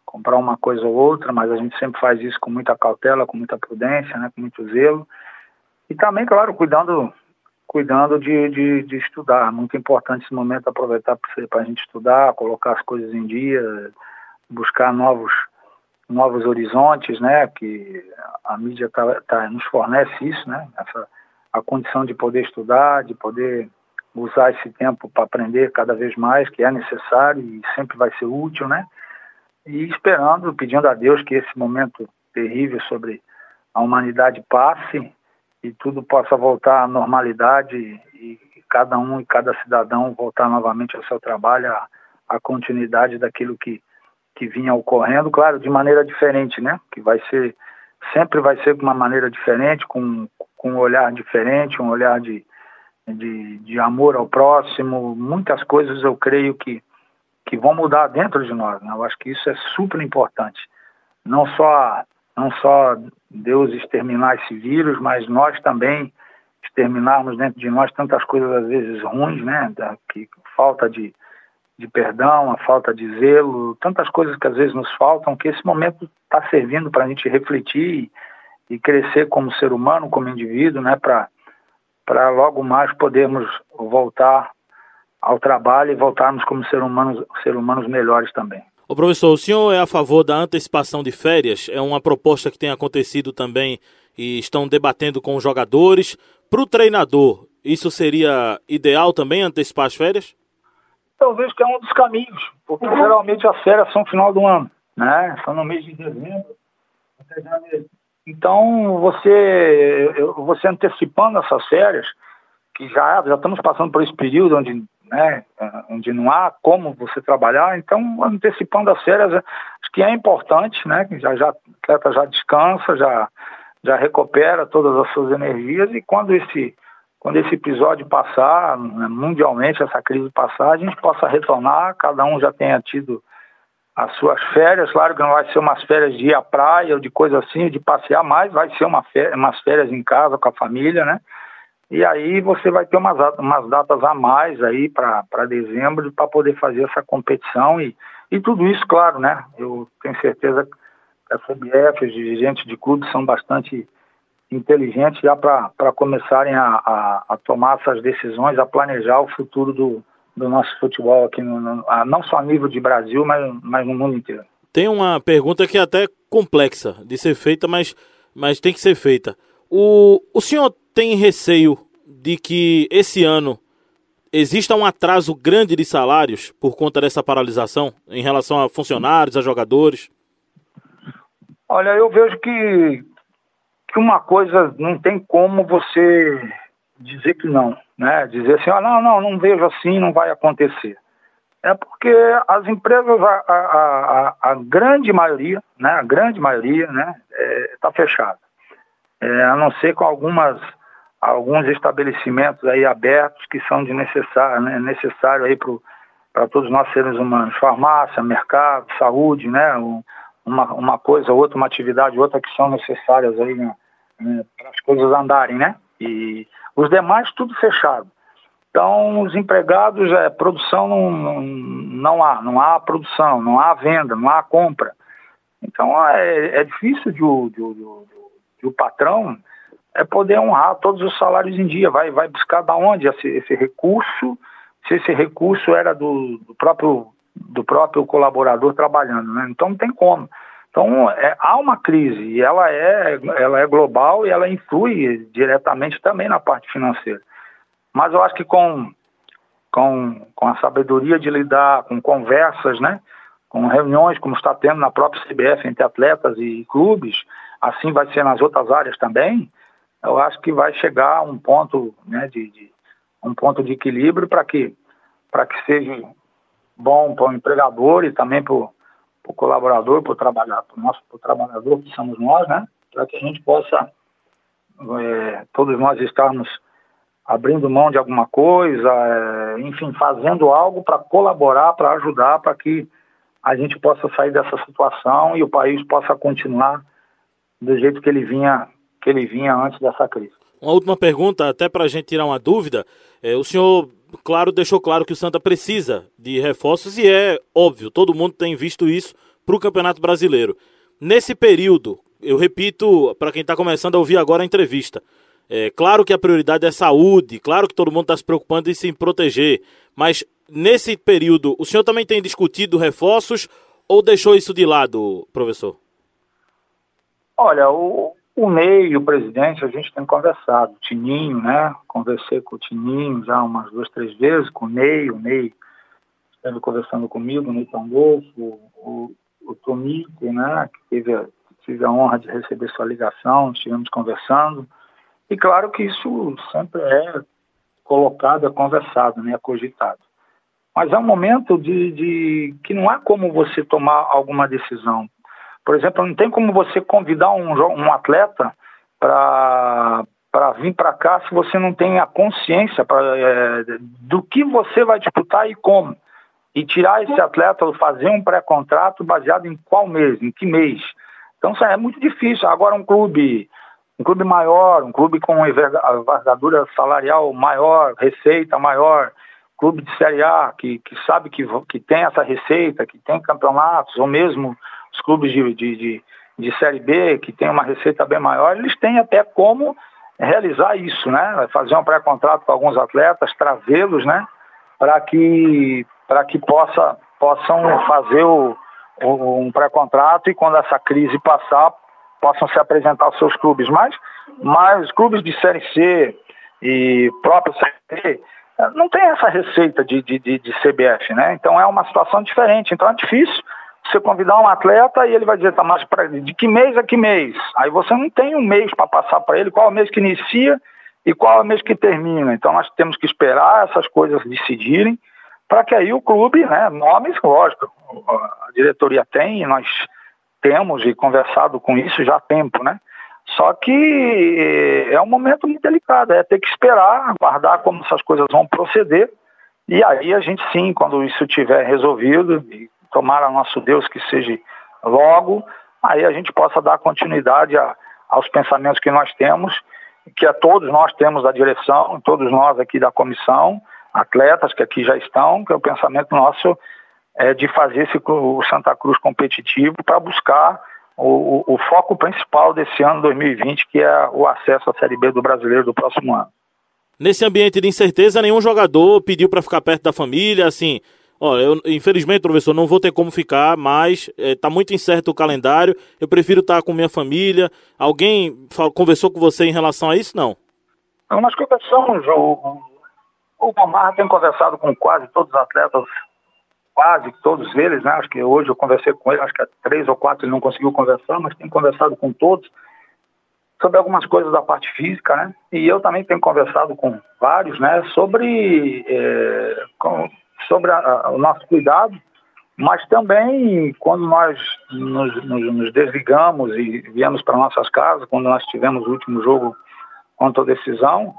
comprar uma coisa ou outra, mas a gente sempre faz isso com muita cautela, com muita prudência, né, com muito zelo. E também, claro, cuidando cuidando de, de, de estudar. Muito importante esse momento aproveitar para a gente estudar, colocar as coisas em dia, buscar novos novos horizontes, né? Que a mídia tá, tá, nos fornece isso, né? Essa a condição de poder estudar, de poder usar esse tempo para aprender cada vez mais, que é necessário e sempre vai ser útil, né? E esperando, pedindo a Deus que esse momento terrível sobre a humanidade passe e tudo possa voltar à normalidade e, e cada um e cada cidadão voltar novamente ao seu trabalho, à, continuidade daquilo que, que vinha ocorrendo, claro, de maneira diferente, né? Que vai ser, sempre vai ser de uma maneira diferente, com, com um olhar diferente, um olhar de, de, de amor ao próximo, muitas coisas eu creio que, que vão mudar dentro de nós, né? Eu acho que isso é super importante. Não só não só Deus exterminar esse vírus, mas nós também exterminarmos dentro de nós tantas coisas às vezes ruins, né? Da, que falta de, de perdão, a falta de zelo, tantas coisas que às vezes nos faltam, que esse momento está servindo para a gente refletir e, crescer como ser humano, como indivíduo, né? Para logo mais podermos voltar ao trabalho e voltarmos como ser humanos, ser humanos melhores também. O professor, o senhor é a favor da antecipação de férias? É uma proposta que tem acontecido também e estão debatendo com os jogadores. Para o treinador, isso seria ideal também, antecipar as férias? Eu vejo que é um dos caminhos, porque uhum. geralmente as férias são no final do ano, né? São no mês de dezembro até janeiro. Então, você, você antecipando essas férias, que já, já estamos passando por esse período onde né, onde não há como você trabalhar, então antecipando as férias, acho que é importante, né, que já, já, o atleta já descansa, já, já recupera todas as suas energias e quando esse, quando esse episódio passar, né, mundialmente, essa crise passar, a gente possa retornar, cada um já tenha tido as suas férias, claro que não vai ser umas férias de ir à praia ou de coisa assim, de passear mais, vai ser uma férias, umas férias em casa com a família, né? E aí você vai ter umas, umas datas a mais aí para dezembro para poder fazer essa competição e, e tudo isso, claro, né? Eu tenho certeza que a CBF, os dirigentes de clubes são bastante inteligentes já para começarem a, a, a, tomar essas decisões, a planejar o futuro do, do nosso futebol aqui, no, no, não só a nível de Brasil, mas, mas no mundo inteiro. Tem uma pergunta que é até complexa de ser feita, mas, mas tem que ser feita. O, o senhor tem receio de que esse ano exista um atraso grande de salários por conta dessa paralisação em relação a funcionários, a jogadores? Olha, eu vejo que, que uma coisa não tem como você dizer que não, né? Dizer assim, ah, não, não, não vejo assim, não vai acontecer. É porque as empresas, a, a, a, a grande maioria, né, a grande maioria, né, está é, fechada. É, a não ser com algumas alguns estabelecimentos aí abertos que são de necessário, né, necessário aí para todos nós seres humanos, farmácia, mercado, saúde, né, uma, uma coisa, outra, uma atividade, outra que são necessárias aí né, né, para as coisas andarem, né, e os demais tudo fechado. Então, os empregados, é, produção não, não, há, não há produção, não há venda, não há compra. Então, é, é difícil de, de, de e o patrão é poder honrar todos os salários em dia. Vai, vai buscar da onde esse, esse recurso, se esse recurso era do, do, próprio, do próprio colaborador trabalhando, né? Então não tem como. Então é, há uma crise e ela é, ela é global e ela influi diretamente também na parte financeira. Mas eu acho que com, com, com a sabedoria de lidar, com conversas, né? com reuniões, como está tendo na própria CBF entre atletas e clubes, assim vai ser nas outras áreas também, eu acho que vai chegar a um ponto, né, de, de um ponto de equilíbrio para que, para que seja bom para o empregador e também para o colaborador, para o trabalhador, para nosso trabalhador, que somos nós, né, para que a gente possa, é, todos nós estarmos abrindo mão de alguma coisa, é, enfim, fazendo algo para colaborar, para ajudar, para que a gente possa sair dessa situação e o país possa continuar do jeito que ele vinha que ele vinha antes dessa crise. Uma última pergunta, até para a gente tirar uma dúvida. É, o senhor, claro, deixou claro que o Santa precisa de reforços e é óbvio, todo mundo tem visto isso para o Campeonato Brasileiro. Nesse período, eu repito para quem está começando a ouvir agora a entrevista, é claro que a prioridade é saúde, claro que todo mundo está se preocupando em se proteger, mas nesse período, o senhor também tem discutido reforços ou deixou isso de lado, professor? Olha, o, o e o presidente, a gente tem conversado. O Tininho, né? Conversei com o Tininho já umas duas, três vezes, com o Ney. O Ney esteve conversando comigo, o Ney Pandolfo, o, o Tomico, né? Que teve tive a honra de receber sua ligação, estivemos conversando. E claro que isso sempre é colocado, é conversado, né? É cogitado. Mas é um momento de, de que não há como você tomar alguma decisão por exemplo, não tem como você convidar um, um atleta para vir para cá se você não tem a consciência pra, é, do que você vai disputar e como. E tirar esse atleta, fazer um pré-contrato baseado em qual mês, em que mês. Então é muito difícil. Agora um clube, um clube maior, um clube com envergadura salarial maior, receita maior, clube de Série A que, que sabe que, que tem essa receita, que tem campeonatos, ou mesmo os clubes de, de, de, de Série B, que tem uma receita bem maior, eles têm até como realizar isso, né? Fazer um pré-contrato com alguns atletas, trazê-los, né? Para que, para que possa, possam fazer o, o um pré-contrato e quando essa crise passar, possam se apresentar aos seus clubes. Mas, mas clubes de Série C e próprio Série B não tem essa receita de, de, de, de CBF, né? Então é uma situação diferente. Então é difícil você convidar um atleta e ele vai dizer, tá, mas pra, de que mês a que mês? Aí você não tem um mês para passar para ele qual é o mês que inicia e qual é o mês que termina. Então nós temos que esperar essas coisas decidirem para que aí o clube, né, nomes, lógico, a diretoria tem e nós temos e conversado com isso já há tempo, né? Só que é um momento muito delicado, é ter que esperar, aguardar como essas coisas vão proceder e aí a gente sim, quando isso tiver resolvido, tomara nosso Deus que seja logo, aí a gente possa dar continuidade a, aos pensamentos que nós temos, que a todos nós temos da direção, todos nós aqui da comissão, atletas que aqui já estão, que é o pensamento nosso é de fazer esse, o Santa Cruz competitivo para buscar o, o, o, foco principal desse ano 2020, que é o acesso à Série B do brasileiro do próximo ano. Nesse ambiente de incerteza, nenhum jogador pediu para ficar perto da família, assim, Olha, eu, infelizmente, professor, não vou ter como ficar, mas está é, muito incerto o calendário. Eu prefiro estar com minha família. Alguém conversou com você em relação a isso? Não. Nós conversamos, o, o Palmar tem conversado com quase todos os atletas, quase todos eles, né? Acho que hoje eu conversei com ele, acho que três ou quatro ele não conseguiu conversar, mas tem conversado com todos sobre algumas coisas da parte física, né? E eu também tenho conversado com vários, né? Sobre é, com, sobre a, a, o nosso cuidado, mas também quando nós nos, nos, nos desligamos e viemos para nossas casas, quando nós tivemos o último jogo contra a decisão,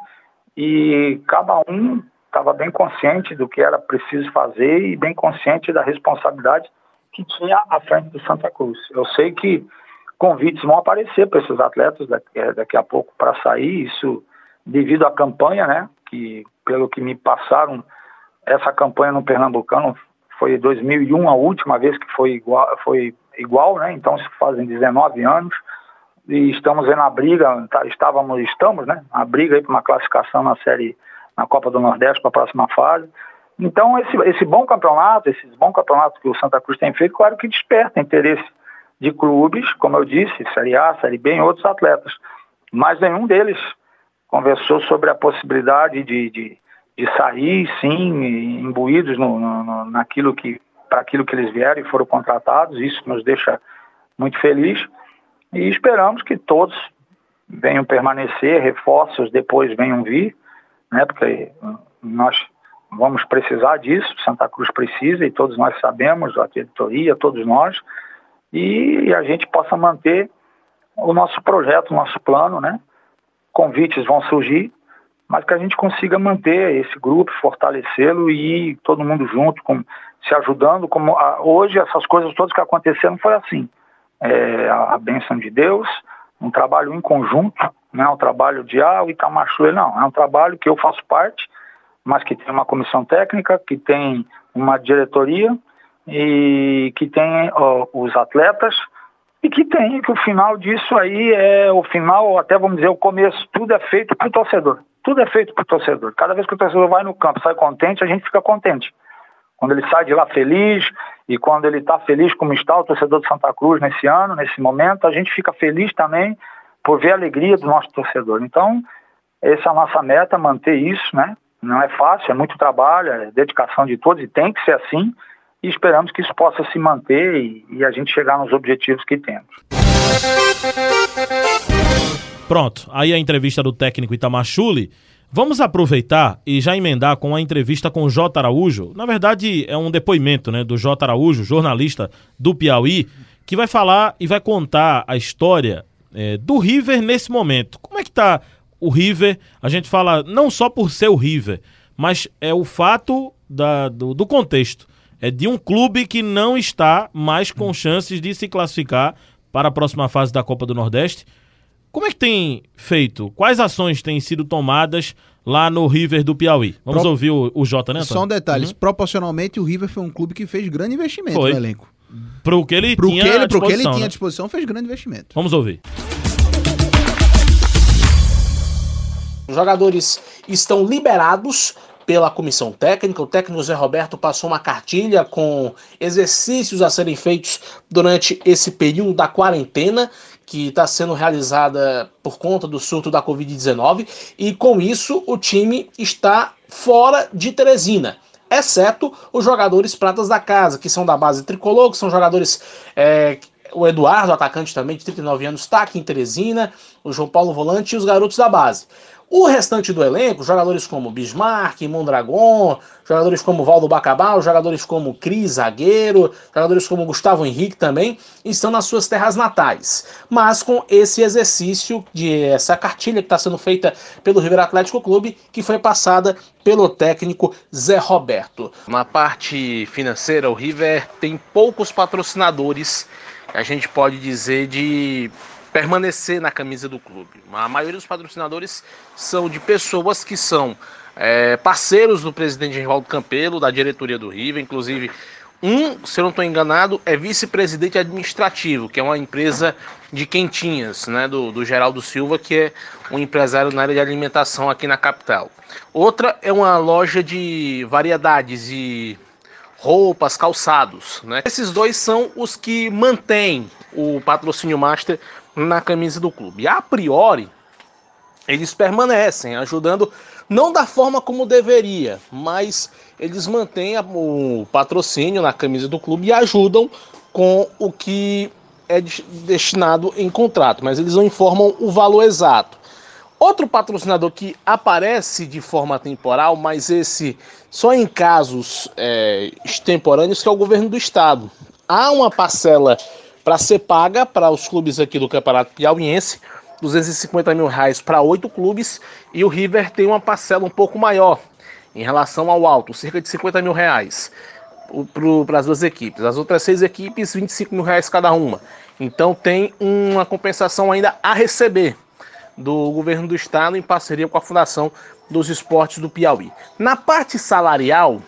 e cada um estava bem consciente do que era preciso fazer e bem consciente da responsabilidade que tinha à frente do Santa Cruz. Eu sei que convites vão aparecer para esses atletas daqui, é, daqui a pouco para sair, isso devido à campanha, né? Que pelo que me passaram essa campanha no Pernambucano foi 2001 a última vez que foi igual, foi igual, né? Então se fazem 19 anos e estamos aí na briga, tá, estávamos, estamos, né? Na briga aí para uma classificação na série na Copa do Nordeste para a próxima fase. Então esse, esse bom campeonato, esses bons campeonatos que o Santa Cruz tem feito, claro que desperta interesse de clubes, como eu disse, Série A, Série B e outros atletas. Mas nenhum deles conversou sobre a possibilidade de, de de sair, sim, imbuídos no, no, naquilo que para aquilo que eles vieram e foram contratados, isso nos deixa muito feliz. E esperamos que todos venham permanecer, reforços depois venham vir, né, porque nós vamos precisar disso, Santa Cruz precisa e todos nós sabemos, a diretoria, todos nós, e a gente possa manter o nosso projeto, o nosso plano, né? Convites vão surgir, mas que a gente consiga manter esse grupo, fortalecê-lo e todo mundo junto, com, se ajudando. Como a, hoje essas coisas todas que aconteceram foi assim, é, a, a bênção de Deus, um trabalho em conjunto, não é um trabalho de ah, o Itamachu, não, é um trabalho que eu faço parte, mas que tem uma comissão técnica, que tem uma diretoria e que tem ó, os atletas e que tem que o final disso aí é o final, até vamos dizer o começo, tudo é feito para o torcedor. Tudo é feito para o torcedor. Cada vez que o torcedor vai no campo, sai contente, a gente fica contente. Quando ele sai de lá feliz e quando ele está feliz como está o torcedor de Santa Cruz nesse ano, nesse momento, a gente fica feliz também por ver a alegria do nosso torcedor. Então, essa é a nossa meta, manter isso, né? Não é fácil, é muito trabalho, é dedicação de todos e tem que ser assim. E esperamos que isso possa se manter e, e a gente chegar nos objetivos que temos. Pronto, aí a entrevista do técnico Itamar Chuli. Vamos aproveitar e já emendar com a entrevista com o J. Araújo. Na verdade, é um depoimento né, do J. Araújo, jornalista do Piauí, que vai falar e vai contar a história é, do River nesse momento. Como é que tá o River? A gente fala não só por ser o River, mas é o fato da, do, do contexto. É de um clube que não está mais com chances de se classificar para a próxima fase da Copa do Nordeste como é que tem feito? Quais ações têm sido tomadas lá no River do Piauí? Vamos Pro... ouvir o, o Jota, né, Antônio? Só um detalhe, uhum. proporcionalmente o River foi um clube que fez grande investimento foi. no elenco. Pro que ele pro tinha que ele, pro que ele tinha né? à disposição, fez grande investimento. Vamos ouvir. Os jogadores estão liberados pela comissão técnica. O técnico Zé Roberto passou uma cartilha com exercícios a serem feitos durante esse período da quarentena que está sendo realizada por conta do surto da Covid-19 e com isso o time está fora de Teresina exceto os jogadores pratas da casa, que são da base tricolor, que são jogadores. É, o Eduardo, atacante também, de 39 anos, está aqui em Teresina, o João Paulo Volante e os garotos da base. O restante do elenco, jogadores como Bismarck, Mondragon, jogadores como Valdo Bacabal, jogadores como Cris Zagueiro, jogadores como Gustavo Henrique também, estão nas suas terras natais. Mas com esse exercício de essa cartilha que está sendo feita pelo River Atlético Clube, que foi passada pelo técnico Zé Roberto. Na parte financeira, o River tem poucos patrocinadores, a gente pode dizer de permanecer na camisa do clube. A maioria dos patrocinadores são de pessoas que são é, parceiros do presidente Geraldo Campelo, da diretoria do River, inclusive um, se eu não estou enganado, é vice-presidente administrativo, que é uma empresa de quentinhas, né, do, do Geraldo Silva, que é um empresário na área de alimentação aqui na capital. Outra é uma loja de variedades e roupas, calçados. Né? Esses dois são os que mantêm o patrocínio master na camisa do clube. A priori, eles permanecem ajudando, não da forma como deveria, mas eles mantêm o patrocínio na camisa do clube e ajudam com o que é destinado em contrato, mas eles não informam o valor exato. Outro patrocinador que aparece de forma temporal, mas esse só em casos é, extemporâneos, que é o governo do estado. Há uma parcela para ser paga para os clubes aqui do Campeonato Piauiense, 250 mil reais para oito clubes, e o River tem uma parcela um pouco maior em relação ao alto, cerca de 50 mil reais para as duas equipes. As outras seis equipes, 25 mil reais cada uma. Então tem uma compensação ainda a receber do governo do estado em parceria com a Fundação dos Esportes do Piauí. Na parte salarial,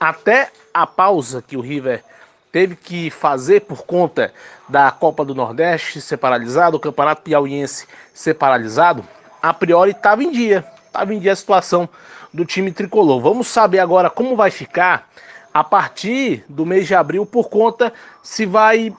até a pausa que o River teve que fazer por conta da Copa do Nordeste ser paralisado, o Campeonato Piauiense ser paralisado, a priori estava em dia, estava em dia a situação do time tricolor. Vamos saber agora como vai ficar a partir do mês de abril por conta se vai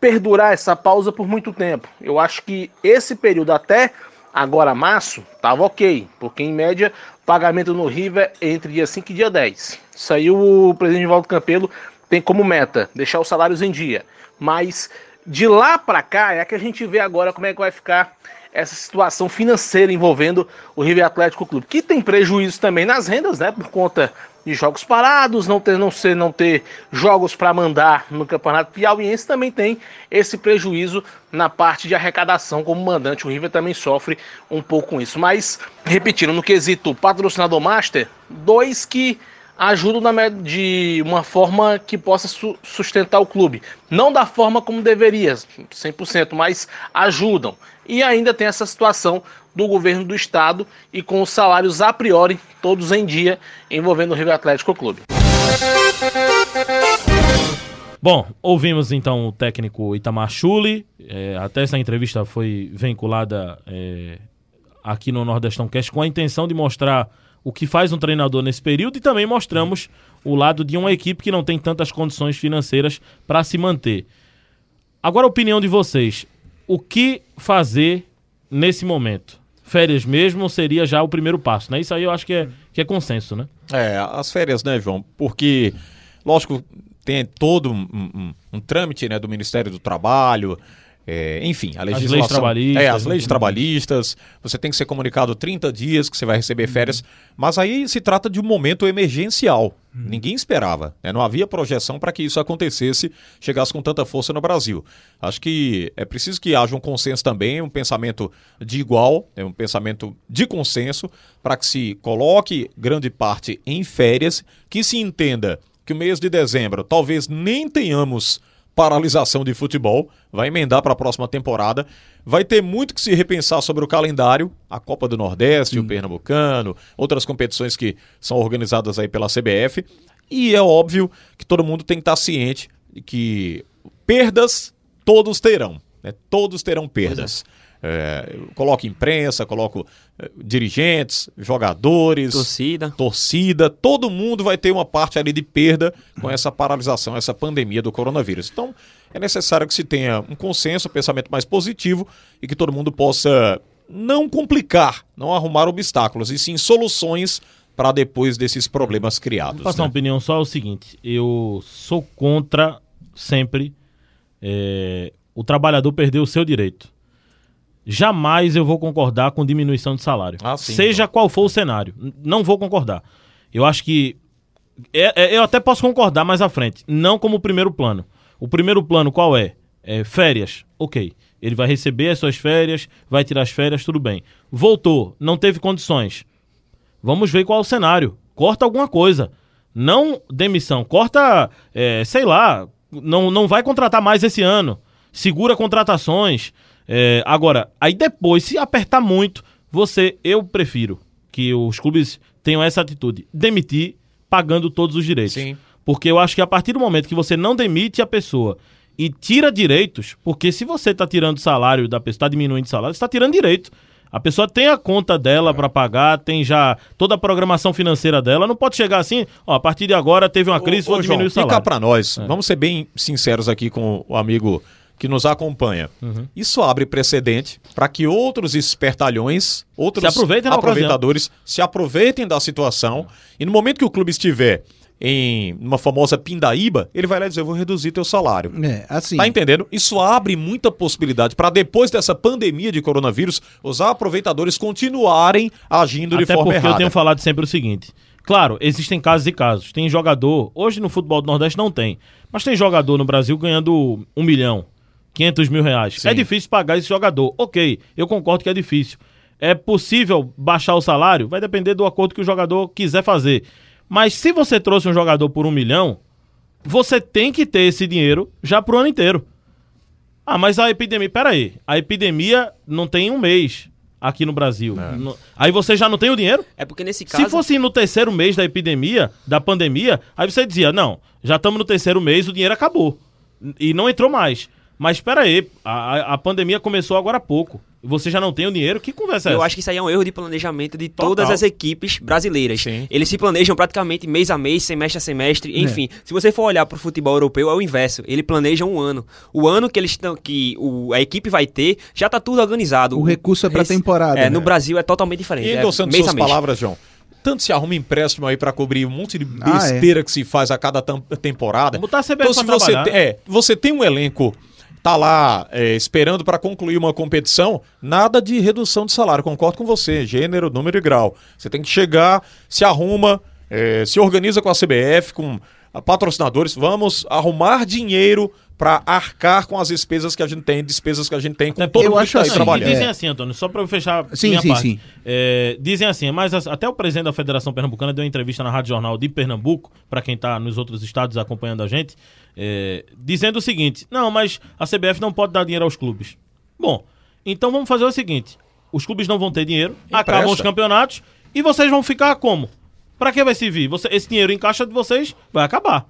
perdurar essa pausa por muito tempo. Eu acho que esse período até agora março estava ok, porque em média pagamento no River é entre dia 5 e dia 10. Saiu o presidente Valdo Campelo tem como meta deixar os salários em dia. Mas de lá para cá é que a gente vê agora como é que vai ficar essa situação financeira envolvendo o River Atlético Clube, que tem prejuízo também nas rendas, né, por conta de jogos parados, não ter não ser não ter jogos para mandar no Campeonato Piauiense também tem esse prejuízo na parte de arrecadação como mandante. O River também sofre um pouco com isso. Mas repetindo no quesito patrocinador master, dois que ajudam na, de uma forma que possa su sustentar o clube. Não da forma como deveria, 100%, mas ajudam. E ainda tem essa situação do governo do estado e com os salários a priori todos em dia envolvendo o Rio Atlético Clube. Bom, ouvimos então o técnico Itamar Chuli. É, até essa entrevista foi vinculada é, aqui no Nordestão Cast com a intenção de mostrar o que faz um treinador nesse período e também mostramos o lado de uma equipe que não tem tantas condições financeiras para se manter. Agora, a opinião de vocês. O que fazer nesse momento? Férias mesmo seria já o primeiro passo, né? Isso aí eu acho que é, que é consenso, né? É, as férias, né, João? Porque, lógico, tem todo um, um, um trâmite né, do Ministério do Trabalho, é, enfim, a legislação. As leis trabalhistas. É, as leis trabalhistas. Você tem que ser comunicado 30 dias que você vai receber uhum. férias. Mas aí se trata de um momento emergencial. Uhum. Ninguém esperava. Né? Não havia projeção para que isso acontecesse, chegasse com tanta força no Brasil. Acho que é preciso que haja um consenso também, um pensamento de igual, né? um pensamento de consenso, para que se coloque grande parte em férias, que se entenda que o mês de dezembro talvez nem tenhamos paralisação de futebol, vai emendar para a próxima temporada. Vai ter muito que se repensar sobre o calendário, a Copa do Nordeste, hum. o Pernambucano, outras competições que são organizadas aí pela CBF. E é óbvio que todo mundo tem que estar ciente de que perdas todos terão. Né? Todos terão perdas. É, coloco imprensa, coloco é, dirigentes, jogadores, torcida. torcida, todo mundo vai ter uma parte ali de perda com essa paralisação, essa pandemia do coronavírus. Então, é necessário que se tenha um consenso, um pensamento mais positivo e que todo mundo possa não complicar, não arrumar obstáculos, e sim soluções para depois desses problemas criados. Vou passar né? uma opinião só é o seguinte: eu sou contra sempre é, o trabalhador perder o seu direito jamais eu vou concordar com diminuição de salário. Ah, sim, seja então. qual for o cenário. Não vou concordar. Eu acho que. É, é, eu até posso concordar mais à frente. Não como primeiro plano. O primeiro plano qual é? é? Férias. Ok. Ele vai receber as suas férias, vai tirar as férias, tudo bem. Voltou, não teve condições. Vamos ver qual é o cenário. Corta alguma coisa. Não demissão. Corta, é, sei lá, não, não vai contratar mais esse ano. Segura contratações. É, agora, aí depois, se apertar muito, você, eu prefiro que os clubes tenham essa atitude, demitir pagando todos os direitos. Sim. Porque eu acho que a partir do momento que você não demite a pessoa e tira direitos, porque se você está tirando salário da pessoa, está diminuindo o salário, você está tirando direito. A pessoa tem a conta dela para pagar, tem já toda a programação financeira dela. Não pode chegar assim, ó, a partir de agora teve uma crise, ô, vou ô, diminuir João, o salário. Fica para nós. É. Vamos ser bem sinceros aqui com o amigo que nos acompanha. Uhum. Isso abre precedente para que outros espertalhões, outros se aproveitadores se aproveitem da situação e no momento que o clube estiver em uma famosa pindaíba, ele vai lá dizer, eu vou reduzir teu salário. É, assim. Tá entendendo? Isso abre muita possibilidade para depois dessa pandemia de coronavírus, os aproveitadores continuarem agindo Até de forma porque errada. eu tenho falado sempre o seguinte, Claro, existem casos e casos. Tem jogador, hoje no futebol do Nordeste não tem, mas tem jogador no Brasil ganhando um milhão, 500 mil reais. Sim. É difícil pagar esse jogador. Ok, eu concordo que é difícil. É possível baixar o salário? Vai depender do acordo que o jogador quiser fazer. Mas se você trouxe um jogador por um milhão, você tem que ter esse dinheiro já pro ano inteiro. Ah, mas a epidemia. Pera aí. A epidemia não tem um mês aqui no Brasil. É. Aí você já não tem o dinheiro? É porque nesse caso. Se fosse no terceiro mês da epidemia, da pandemia, aí você dizia: não, já estamos no terceiro mês, o dinheiro acabou. E não entrou mais. Mas espera aí, a, a pandemia começou agora há pouco. Você já não tem o dinheiro? Que conversa é Eu essa? acho que isso aí é um erro de planejamento de Total. todas as equipes brasileiras. Sim. Eles se planejam praticamente mês a mês, semestre a semestre, é. enfim. Se você for olhar para o futebol europeu, é o inverso. Ele planeja um ano. O ano que eles estão, que o, a equipe vai ter, já está tudo organizado. O recurso é para temporada. É, né? no Brasil é totalmente diferente. E endossando é, suas palavras, João tanto se arruma empréstimo aí pra cobrir um monte de Ah, é. besteira que se faz a cada temporada. Botar a CBF Então, se você, trabalhar. é, você tem um elenco, tá lá é, esperando pra concluir uma competição, nada de redução de salário. Concordo com você, gênero, número e grau. Você tem que chegar, se arruma, é, se organiza com a CBF, com patrocinadores, vamos arrumar dinheiro pra arcar com as despesas que a gente tem, despesas que a gente tem com Até todo eu mundo acho que tá assim, e trabalhando. dizem assim, Antônio, só pra eu fechar Sim, minha sim, parte. sim. É, dizem assim, mas as- até o presidente da Federação Pernambucana deu uma entrevista na Rádio Jornal de Pernambuco, pra quem tá nos outros estados acompanhando a gente, é, dizendo o seguinte: não, mas a CBF não pode dar dinheiro aos clubes. Bom, então vamos fazer o seguinte: os clubes não vão ter dinheiro, acabam os campeonatos e vocês vão ficar como? Pra que vai servir? Você, esse dinheiro em caixa de vocês vai acabar.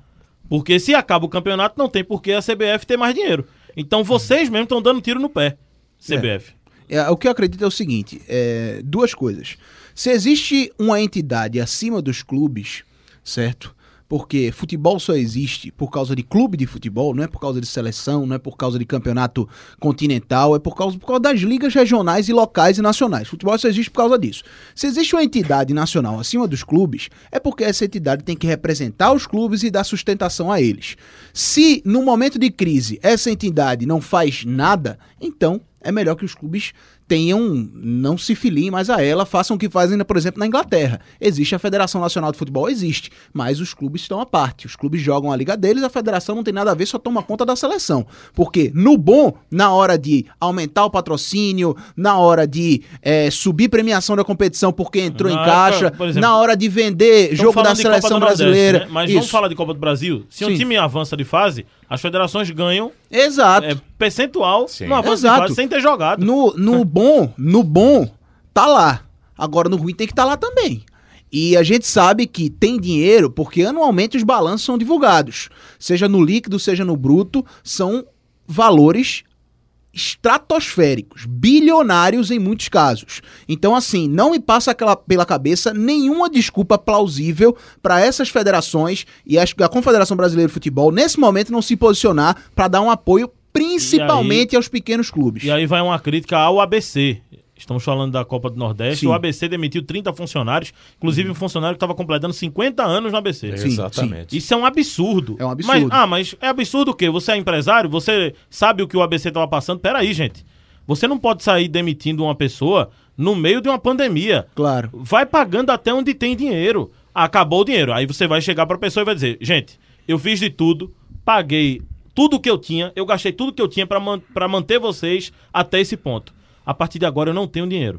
Porque se acaba o campeonato, não tem por que a CBF ter mais dinheiro. Então vocês mesmo estão dando tiro no pé, CBF. É, o que eu acredito é o seguinte: é, duas coisas. Se existe uma entidade acima dos clubes, certo? Porque futebol só existe por causa de clube de futebol, não é por causa de seleção, não é por causa de campeonato continental, é por causa, por causa das ligas regionais e locais e nacionais. Futebol só existe por causa disso. Se existe uma entidade nacional acima dos clubes, é porque essa entidade tem que representar os clubes e dar sustentação a eles. Se no momento de crise essa entidade não faz nada, então é melhor que os clubes tenham, não se filiem mais a ela, façam o que fazem, por exemplo, na Inglaterra. Existe a Federação Nacional de Futebol, existe, mas os clubes estão à parte. Os clubes jogam a liga deles, a federação não tem nada a ver, só toma conta da seleção. Porque no bom, na hora de aumentar o patrocínio, na hora de eh, subir premiação da competição porque entrou Na em caixa, época, exemplo, na hora de vender jogo da seleção Nordeste, brasileira. né? Mas Isso. vamos falar de Copa do Brasil. Se um Sim. time avança de fase, as federações ganham Exato. é, percentual Sim. no avanço Exato. de fase sem ter jogado. No, no (laughs) bom, no bom, tá lá. Agora no ruim tem que estar lá também. E a gente sabe que tem dinheiro porque anualmente os balanços são divulgados. Seja no líquido, seja no bruto, são valores estratosféricos, bilionários em muitos casos. Então, assim, não me passa aquela, pela cabeça nenhuma desculpa plausível para essas federações e acho que a Confederação Brasileira de Futebol, nesse momento, não se posicionar para dar um apoio principalmente aos pequenos clubes. E aí vai uma crítica ao ABC. Estamos falando da Copa do Nordeste. Sim. O ABC demitiu 30 funcionários, inclusive um funcionário que estava completando 50 anos no ABC. Sim, Exatamente. Isso é um absurdo. É um absurdo. Mas, ah, mas é absurdo o quê? Você é empresário? Você sabe o que o ABC estava passando? Peraí, gente. Você não pode sair demitindo uma pessoa no meio de uma pandemia. Claro. Vai pagando até onde tem dinheiro. Acabou o dinheiro. Aí você vai chegar pra pessoa e vai dizer: gente, eu fiz de tudo, paguei tudo que eu tinha, eu gastei tudo que eu tinha pra man pra manter vocês até esse ponto. A partir de agora eu não tenho dinheiro.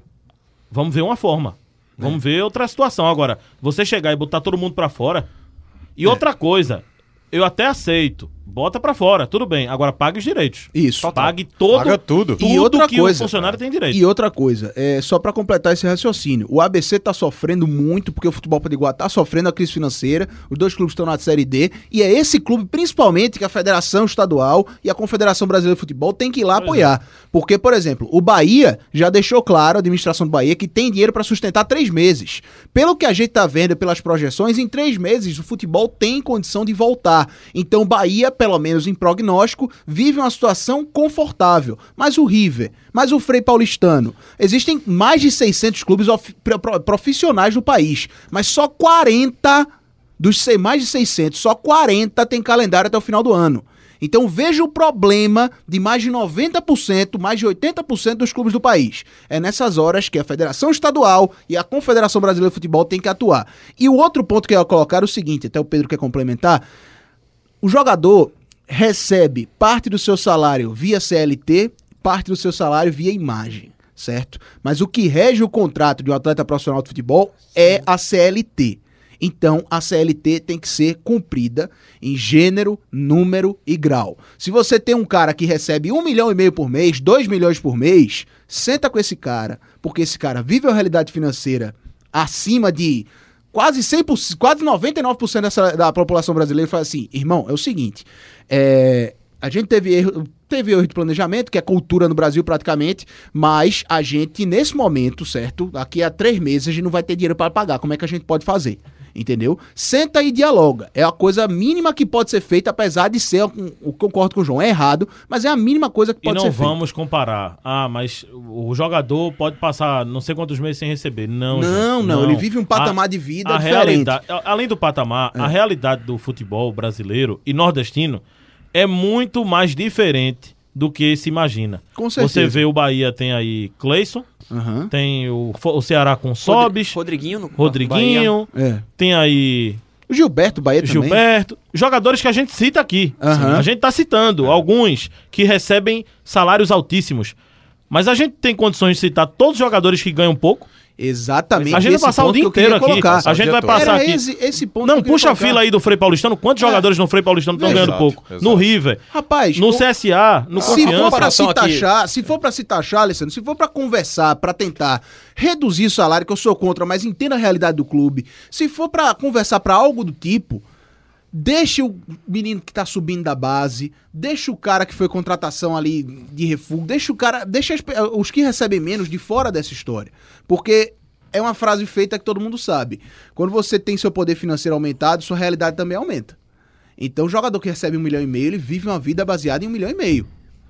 Vamos ver uma forma. Vamos ver outra situação. Agora, você chegar e botar todo mundo pra fora. E outra coisa, eu até aceito. Bota pra fora, tudo bem. Agora pague os direitos. Isso. Pague todo, Paga tudo. tudo E outra que coisa, o funcionário tem direito. E outra coisa, é, só pra completar esse raciocínio, o ABC tá sofrendo muito porque o futebol potiguar tá sofrendo a crise financeira, os dois clubes estão na Série D, e é esse clube principalmente que a Federação Estadual e a Confederação Brasileira de Futebol tem que ir lá Pois apoiar. Porque, por exemplo, o Bahia já deixou claro, a administração do Bahia, que tem dinheiro pra sustentar três meses. Pelo que a gente tá vendo pelas projeções, em três meses o futebol tem condição de voltar. Então o Bahia, pelo menos em prognóstico, vive uma situação confortável. Mas o River, mas o Frei Paulistano, existem mais de 600 clubes of- pro- pro- profissionais no país, mas só 40 dos mais de 600, só 40 tem calendário até o final do ano. Então veja o problema de mais de 90%, mais de 80% dos clubes do país. É nessas horas que a Federação Estadual e a Confederação Brasileira de Futebol têm que atuar. E o outro ponto que eu ia colocar é o seguinte, até o Pedro quer complementar, o jogador recebe parte do seu salário via CLT, parte do seu salário via imagem, certo? Mas o que rege o contrato de um atleta profissional de futebol é a CLT. Então, a CLT tem que ser cumprida em gênero, número e grau. Se você tem um cara que recebe um milhão e meio por mês, dois milhões por mês, senta com esse cara, porque esse cara vive uma realidade financeira acima de quase 100%, quase 99% dessa, da população brasileira fala assim, irmão, é o seguinte, é, a gente teve erro, teve erro de planejamento, que é cultura no Brasil praticamente, mas a gente, nesse momento, certo, daqui a três meses, a gente não vai ter dinheiro para pagar, como é que a gente pode fazer? Entendeu? Senta e dialoga. É a coisa mínima que pode ser feita, apesar de ser, eu concordo com o João, é errado, mas é a mínima coisa que E pode não ser feita. vamos comparar. Ah, mas o jogador pode passar não sei quantos meses sem receber. Não, Não, gente, não, ele vive um patamar A- de vida diferente. É. além do patamar, a realidade do futebol brasileiro e nordestino é muito mais diferente do que se imagina. Com certeza. Você vê o Bahia tem aí Cleison, Aham. tem o, o Ceará com Sobis, Rodriguinho no. Rodriguinho, É. tem aí O Gilberto Bahia também. Gilberto, jogadores que a gente cita aqui. Aham. A gente tá citando alguns que recebem salários altíssimos. Mas a gente tem condições de citar todos os jogadores que ganham pouco. Exatamente. A gente vai passar o dia inteiro aqui. colocar. A gente vai passar aqui. esse, esse ponto Não, puxa a colocar. fila aí do Frei Paulistano. Quantos É. jogadores no Frei Paulistano estão ganhando pouco? exato. No River, Rapaz, no o- CSA, no Se for Confiança. pra Comparação se taxar, se for pra se taxar, Alessandro, se for pra conversar, pra tentar reduzir o salário, que eu sou contra, mas entenda a realidade do clube. Se for pra conversar pra algo do tipo, deixe o menino que tá subindo da base, deixa o cara que foi contratação ali de refúgio, deixa o cara, deixa as os que recebem menos de fora dessa história. Porque é uma frase feita que todo mundo sabe. Quando você tem seu poder financeiro aumentado, sua realidade também aumenta. Então, o jogador que recebe um milhão e meio, ele vive uma vida baseada em um milhão e meio.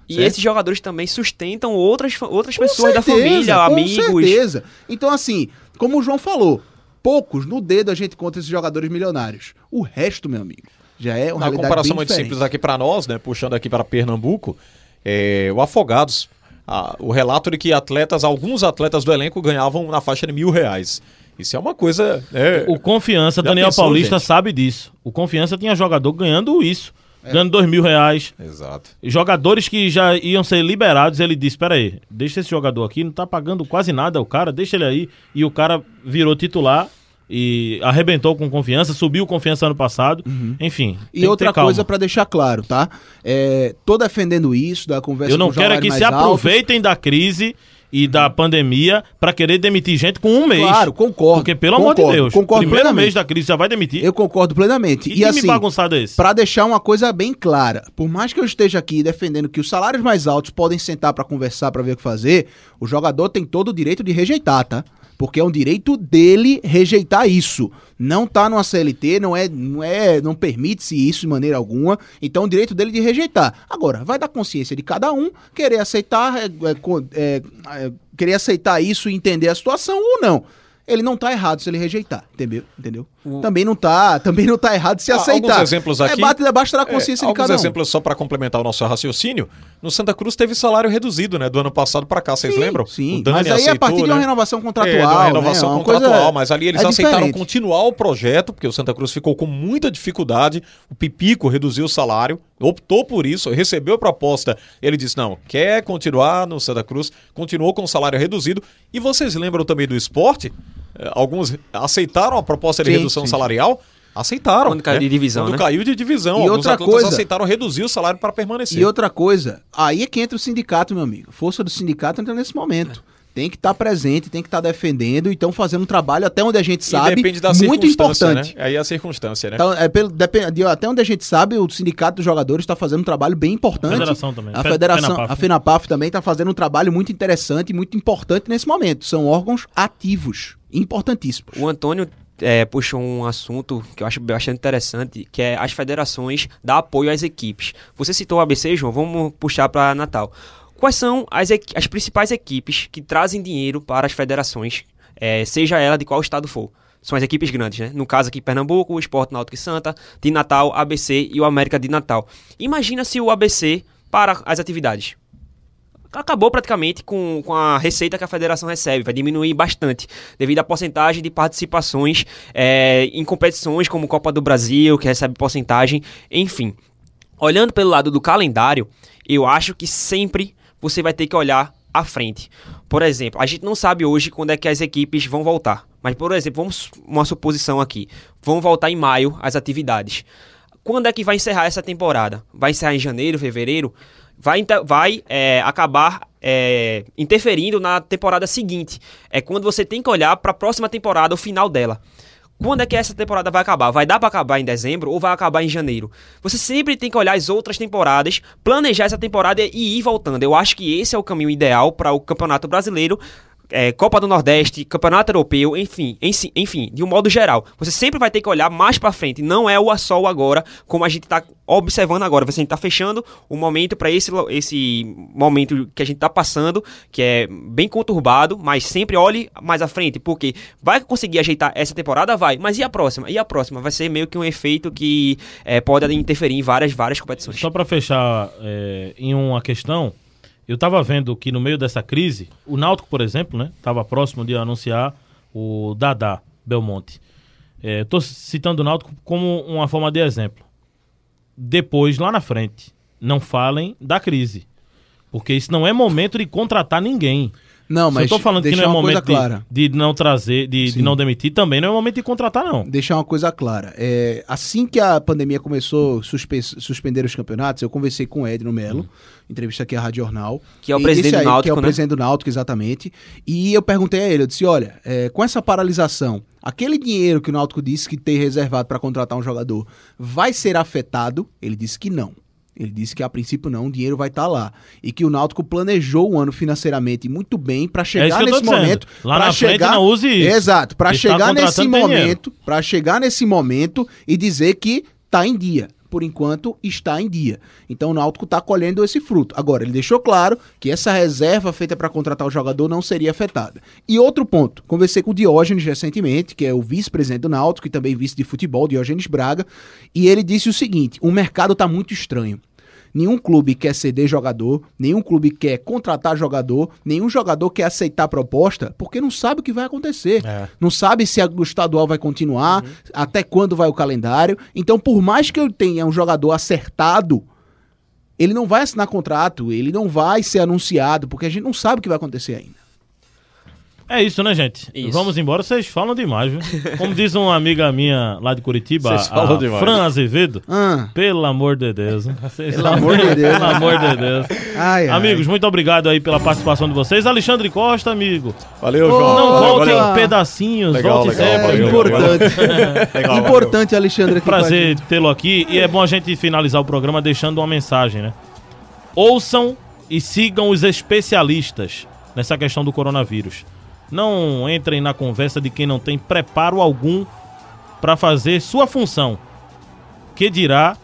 E Certo? esses jogadores também sustentam outras, outras Com pessoas da certeza, família, com amigos. certeza. Então, assim, como o João falou, poucos no dedo a gente conta esses jogadores milionários. O resto, meu amigo, já é uma Uma realidade comparação bem muito diferente. simples aqui para nós, né? Puxando aqui para Pernambuco, é, o Afogados. ah, o relato de que atletas, alguns atletas do elenco ganhavam na faixa de mil reais. Isso é uma coisa. né, O Confiança, Já Daniel pensou, Paulista gente? sabe disso. O Confiança tinha jogador ganhando isso. É. Ganhando dois mil reais. Exato. Jogadores que já iam ser liberados, ele disse: Pera aí, deixa esse jogador aqui, não tá pagando quase nada o cara, deixa ele aí. E o cara virou titular e arrebentou com confiança, subiu confiança ano passado. Enfim. Uhum. E que outra coisa pra deixar claro, tá? É, tô defendendo isso da conversa Eu não com quero é que se aproveitem da crise e da pandemia pra querer demitir gente com um mês. Claro, concordo. Porque, pelo amor de concordo, Deus, Concordo primeiro plenamente. mês da crise já vai demitir. Eu concordo plenamente. E, time assim, bagunçado é esse? Pra deixar uma coisa bem clara, por mais que eu esteja aqui defendendo que os salários mais altos podem sentar pra conversar, pra ver o que fazer, o jogador tem todo o direito de rejeitar, tá? Porque é um direito dele rejeitar isso. Não tá numa CLT, não é, não é, não permite-se isso de maneira alguma. Então é o direito dele de rejeitar. Agora, vai da consciência de cada um querer aceitar, é, é, é, é, querer aceitar isso e entender a situação ou não. Ele não tá errado se ele rejeitar, entendeu? Entendeu? Também não tá, também não tá errado se Ah, aceitar. alguns exemplos aqui- É bate debaixo da É, consciência de alguns cada um. exemplos só para complementar o nosso raciocínio. No Santa Cruz teve salário reduzido, né? Do ano passado para cá, vocês Sim, lembram? Sim, O Dani mas aí a aceitou, partir de uma né? renovação contratual. É, de uma renovação né? Uma contratual, mas ali eles é aceitaram diferente. continuar o projeto, porque o Santa Cruz ficou com muita dificuldade. O Pipico reduziu o salário, optou por isso, recebeu a proposta. Ele disse: não, quer continuar no Santa Cruz, continuou com o salário reduzido. E vocês lembram também do esporte? Eh, Alguns aceitaram a proposta de Sim, redução sim, salarial. Aceitaram. Quando caiu de divisão, Quando né? caiu de divisão. E outra coisa- aceitaram reduzir o salário para permanecer. E outra coisa, aí é que entra o sindicato, meu amigo. Força do sindicato entra nesse momento. Tem que estar presente, tem que estar defendendo e estão fazendo um trabalho até onde a gente E sabe depende da muito circunstância, importante. Né? Aí é a circunstância, né? Então, é pelo, depende, de- até onde a gente sabe, o sindicato dos jogadores está fazendo um trabalho bem importante. Federação também. A Fe- federação, FENAPAF, a né? FENAPAF também está fazendo um trabalho muito interessante e muito importante nesse momento. São órgãos ativos, importantíssimos. O Antônio é, puxou um assunto que eu acho bastante interessante, que é as federações dar apoio às equipes. Você citou o ABC, João, vamos puxar para Natal. Quais são as, as principais equipes que trazem dinheiro para as federações, é, seja ela de qual estado for? São as equipes grandes, né? No caso aqui, Pernambuco, o Esporte Náutico e Santa, de Natal, ABC e o América de Natal. Imagina se o ABC para as atividades acabou praticamente com, com a receita que a federação recebe, vai diminuir bastante, devido à porcentagem de participações é, em competições como Copa do Brasil, que recebe porcentagem, enfim. Olhando pelo lado do calendário, eu acho que sempre você vai ter que olhar à frente. Por exemplo, a gente não sabe hoje quando é que as equipes vão voltar. Mas, por exemplo, vamos uma suposição aqui. Vão voltar em maio as atividades. Quando é que vai encerrar essa temporada? Vai encerrar em janeiro, fevereiro? Vai, vai é, acabar é, interferindo na temporada seguinte. É quando você tem que olhar para a próxima temporada, o final dela. Quando é que essa temporada vai acabar? Vai dar para acabar em dezembro ou vai acabar em janeiro? Você sempre tem que olhar as outras temporadas, planejar essa temporada e ir voltando. Eu acho que esse é o caminho ideal para o Campeonato Brasileiro é, Copa do Nordeste, Campeonato Europeu, enfim, enfim, de um modo geral. Você sempre vai ter que olhar mais para frente, não é o a só o agora, como a gente está observando agora. Você está fechando o momento para esse, esse momento que a gente está passando, que é bem conturbado, mas sempre olhe mais à frente, porque vai conseguir ajeitar essa temporada? Vai, mas e a próxima? E a próxima? Vai ser meio que um efeito que é, pode interferir em várias, várias competições. Só para fechar é, em uma questão, eu estava vendo que no meio dessa crise, o Náutico, por exemplo, né, estava próximo de anunciar o Dadá Belmonte. Estou é, citando o Náutico como uma forma de exemplo. Depois, lá na frente, não falem da crise. Porque isso não é momento de contratar ninguém. Não, mas. Se eu tô falando que não é momento de, de, não trazer, de, de, não demitir, também não é momento de contratar, não. Deixar uma coisa clara. É, assim que a pandemia começou, suspe suspender os campeonatos, eu conversei com o Edno Melo, hum. entrevista aqui à Rádio Jornal. Que é o presidente aí, do Náutico. Que é o né? presidente do Náutico, exatamente. E eu perguntei a ele, eu disse: olha, é, com essa paralisação, aquele dinheiro que o Náutico disse que tem reservado para contratar um jogador vai ser afetado? Ele disse que não. Ele disse que a princípio não, o dinheiro vai estar tá lá. E que o Náutico planejou o ano financeiramente muito bem para chegar é nesse momento. Lá na chegar... frente não use isso. Exato, para chegar nesse momento, para chegar nesse momento e dizer que está em dia por enquanto, está em dia. Então o Náutico está colhendo esse fruto. Agora, ele deixou claro que essa reserva feita para contratar o jogador não seria afetada. E outro ponto, conversei com o Diógenes recentemente, que é o vice-presidente do Náutico e também vice de futebol, Diógenes Braga, e ele disse o seguinte: o mercado está muito estranho. Nenhum clube quer ceder jogador, nenhum clube quer contratar jogador, nenhum jogador quer aceitar proposta, porque não sabe o que vai acontecer. É. Não sabe se o estadual vai continuar, uhum. até quando vai o calendário. Então, por mais que eu tenha um jogador acertado, ele não vai assinar contrato, ele não vai ser anunciado, porque a gente não sabe o que vai acontecer ainda. É isso, né, gente? Isso. Vamos embora, vocês falam demais, viu? Como diz uma amiga minha lá de Curitiba, a, a Fran Azevedo. Ah. Pelo amor de Deus. Vocês pelo amor de Deus. Pelo amor de Deus. Ai, Amigos, ai. muito obrigado aí pela participação de vocês. Alexandre Costa, amigo. Valeu, João. Não Valeu, volte em pedacinhos, legal, volte legal, sempre. É, importante. (laughs) legal, importante, Alexandre. Aqui Prazer tê-lo aqui. E é bom a gente finalizar o programa deixando uma mensagem, né? Ouçam e sigam os especialistas nessa questão do coronavírus. Não entrem na conversa de quem não tem preparo algum para fazer sua função. Que dirá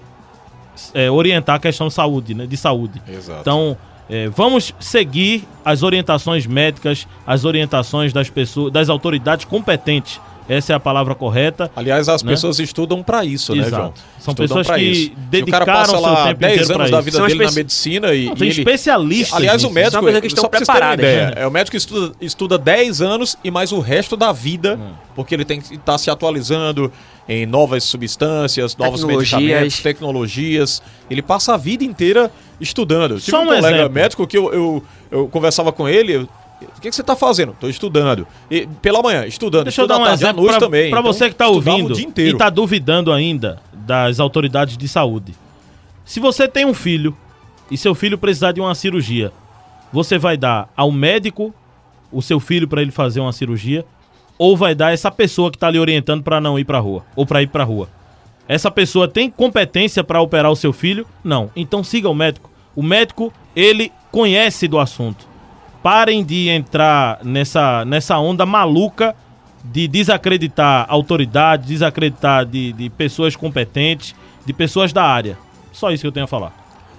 é, orientar a questão de saúde, né? De saúde. Exato. Então, é, vamos seguir as orientações médicas, as orientações das pessoas, das autoridades competentes essa é a palavra correta. Aliás, as né? pessoas estudam para isso, Exato. né, João? São estudam pessoas que isso. dedicaram o cara passa lá seu tempo 10 anos da vida São dele na medicina e, Não, tem e ele... especialistas. Aliás, o médico, é que estão preparados. Ideia, é o médico que estuda, estuda 10 anos e mais o resto da vida, hum. porque ele tem que estar tá se atualizando em novas substâncias, novos medicamentos, tecnologias. Ele passa a vida inteira estudando. Tive Só um, um colega exemplo. médico que eu, eu, eu conversava com ele, o que, que você está fazendo? Estou estudando. E, pela manhã, estudando. Deixa eu dar um exemplo para também. Para então, você que está ouvindo e está duvidando ainda das autoridades de saúde. Se você tem um filho e seu filho precisar de uma cirurgia, você vai dar ao médico o seu filho para ele fazer uma cirurgia ou vai dar essa pessoa que está lhe orientando para não ir para rua ou para ir para rua? Essa pessoa tem competência para operar o seu filho? Não. Então siga o médico. O médico, ele conhece do assunto parem de entrar nessa, nessa onda maluca de desacreditar autoridade, desacreditar de, de pessoas competentes, de pessoas da área. Só isso que eu tenho a falar.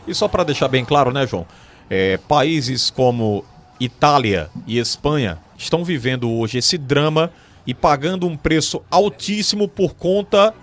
E só para deixar bem claro, né, João? É, países como Itália e Espanha estão vivendo hoje esse drama e pagando um preço altíssimo por conta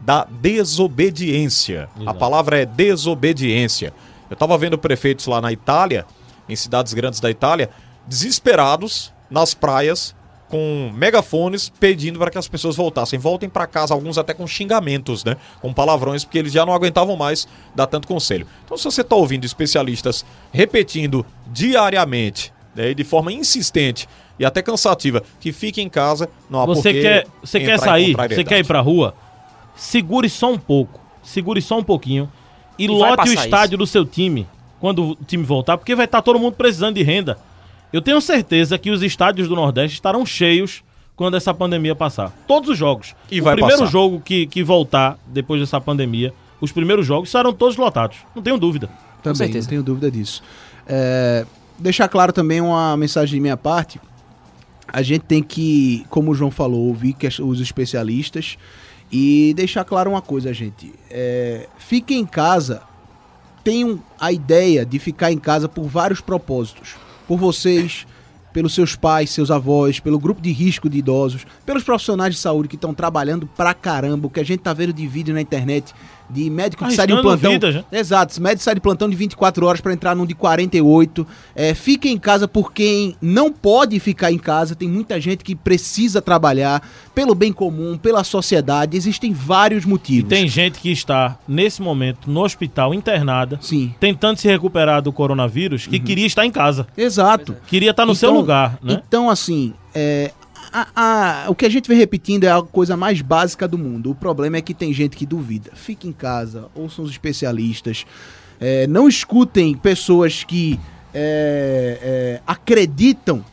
da desobediência. Exato. A palavra é desobediência. Eu estava vendo prefeitos lá na Itália em cidades grandes da Itália, desesperados nas praias com megafones pedindo para que as pessoas voltassem. Voltem para casa, alguns até com xingamentos, né? Com palavrões, porque eles já não aguentavam mais dar tanto conselho. Então, se você está ouvindo especialistas repetindo diariamente, né, de forma insistente e até cansativa, que fique em casa, não há Você quer, você quer sair, você quer ir para a rua? Segure só um pouco, segure só um pouquinho e, e lote o estádio isso. do seu time quando o time voltar, porque vai estar todo mundo precisando de renda. Eu tenho certeza que os estádios do Nordeste estarão cheios quando essa pandemia passar. Todos os jogos. E o vai primeiro passar. jogo que, que voltar depois dessa pandemia, os primeiros jogos serão todos lotados. Não tenho dúvida. Também, não tenho dúvida disso. É, deixar claro também uma mensagem de minha parte. a gente tem que, como o João falou, ouvir os especialistas e deixar claro uma coisa, gente. É, fique em casa, tenham a ideia de ficar em casa por vários propósitos. Por vocês, pelos seus pais, seus avós, pelo grupo de risco de idosos, pelos profissionais de saúde que estão trabalhando pra caramba, o que a gente tá vendo de vídeo na internet, de médico que sai de plantão. vidas, né? Exato, médico sai de plantão de 24 horas para entrar num de 48. É, fique em casa por quem não pode ficar em casa. Tem muita gente que precisa trabalhar pelo bem comum, pela sociedade. Existem vários E motivos. tem gente que está, nesse momento, no hospital, internada, Sim, tentando se recuperar do coronavírus, que queria estar em casa. exato. Queria estar no seu Então- lugar, né? Então, assim, é, a- a- o que a gente vem repetindo é a coisa mais básica do mundo. O problema é que tem gente que duvida. Fique em casa, ouçam os especialistas. é, não escutem pessoas que é, é, acreditam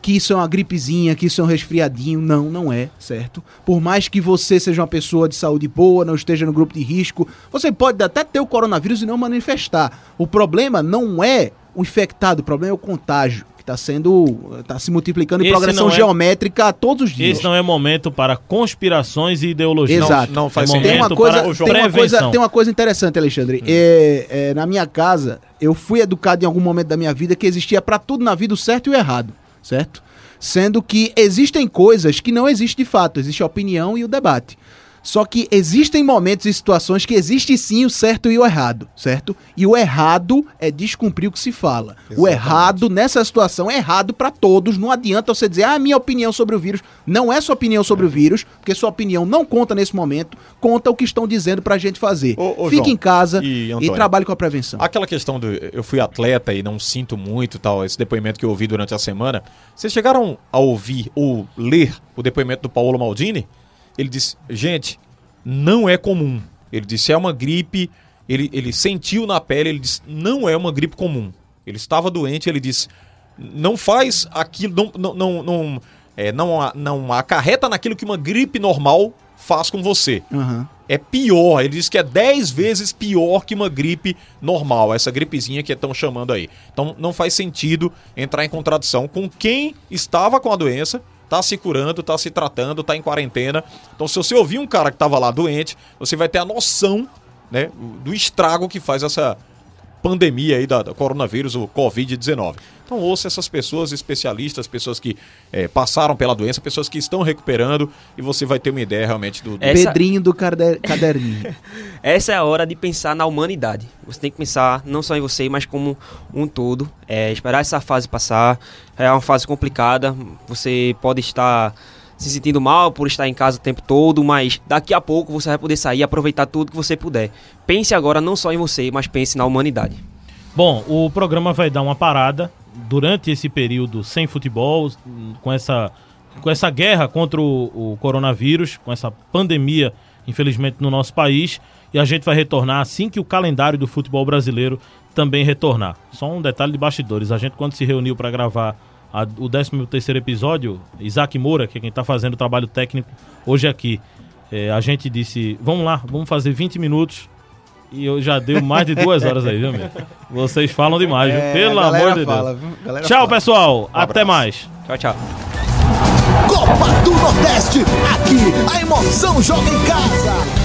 que isso é uma gripezinha, que isso é um resfriadinho. Não, não é, certo? Por mais que você seja uma pessoa de saúde boa, não esteja no grupo de risco, você pode até ter o coronavírus e não manifestar. O problema não é o infectado, o problema é o contágio, está sendo. está se multiplicando em Esse progressão é- geométrica todos os dias. Esse não é momento para conspirações e ideologias. Exato. Não, não faz É sentido. Tem uma, momento coisa, para tem, uma coisa, tem uma coisa interessante, Alexandre. É, é, na minha casa, eu fui educado em algum momento da minha vida que existia pra tudo na vida o certo e o errado, certo? Sendo que existem coisas que não existem de fato, existe a opinião e o debate. Só que existem momentos e situações que existe sim o certo e o errado, certo? E o errado é descumprir o que se fala. O Exatamente. errado nessa situação é errado pra todos. Não adianta você dizer, ah, minha opinião sobre o vírus. Não é sua opinião sobre o vírus, porque sua opinião não conta nesse momento. Conta o que estão dizendo pra gente fazer. Ô, ô, Fique João em casa e e, trabalhe com a prevenção. Aquela questão do eu fui atleta e não sinto muito tal, esse depoimento que eu ouvi durante a semana. Vocês chegaram a ouvir ou ler o depoimento do Paulo Maldini? Ele disse, gente, não é comum. Ele disse, é uma gripe. Ele, ele sentiu na pele, ele disse, não é uma gripe comum. Ele estava doente, ele disse, não faz aquilo, não, não, não, não, é, não, não acarreta naquilo que uma gripe normal faz com você Aham. é pior. Ele diz que é 10 vezes pior que uma gripe normal, essa gripezinha que estão chamando aí. Então não faz sentido entrar em contradição com quem estava com a doença, tá se curando, tá se tratando, tá em quarentena. Então se você ouvir um cara que estava lá doente, você vai ter a noção, né, do estrago que faz essa pandemia aí da, da coronavírus, o Covid-19. Então ouça essas pessoas especialistas, pessoas que eh, passaram pela doença, pessoas que estão recuperando e você vai ter uma ideia realmente do, do Essa- Pedrinho do cade- caderninho. (laughs) Essa é a hora de pensar na humanidade. Você tem que pensar não só em você, mas como um todo. É, esperar essa fase passar. É uma fase complicada. Você pode estar se sentindo mal por estar em casa o tempo todo, mas daqui a pouco você vai poder sair e aproveitar tudo que você puder. Pense agora não só em você, mas pense na humanidade. Bom, o programa vai dar uma parada durante esse período sem futebol, com essa, com essa guerra contra o, o coronavírus, com essa pandemia, infelizmente, no nosso país. E a gente vai retornar assim que o calendário do futebol brasileiro também retornar. Só um detalhe de bastidores: a gente, quando se reuniu para gravar a- o 13 episódio, Isaac Moura, que é quem está fazendo o trabalho técnico hoje aqui, eh, a gente disse: vamos lá, vamos fazer 20 minutos. E eu já deu mais de duas horas aí, viu, amigo? Vocês falam demais, viu? É, Pelo amor de fala, Deus. Tchau, fala. pessoal. Até abraço. mais. Tchau, tchau. Copa do Nordeste, aqui a emoção joga em casa.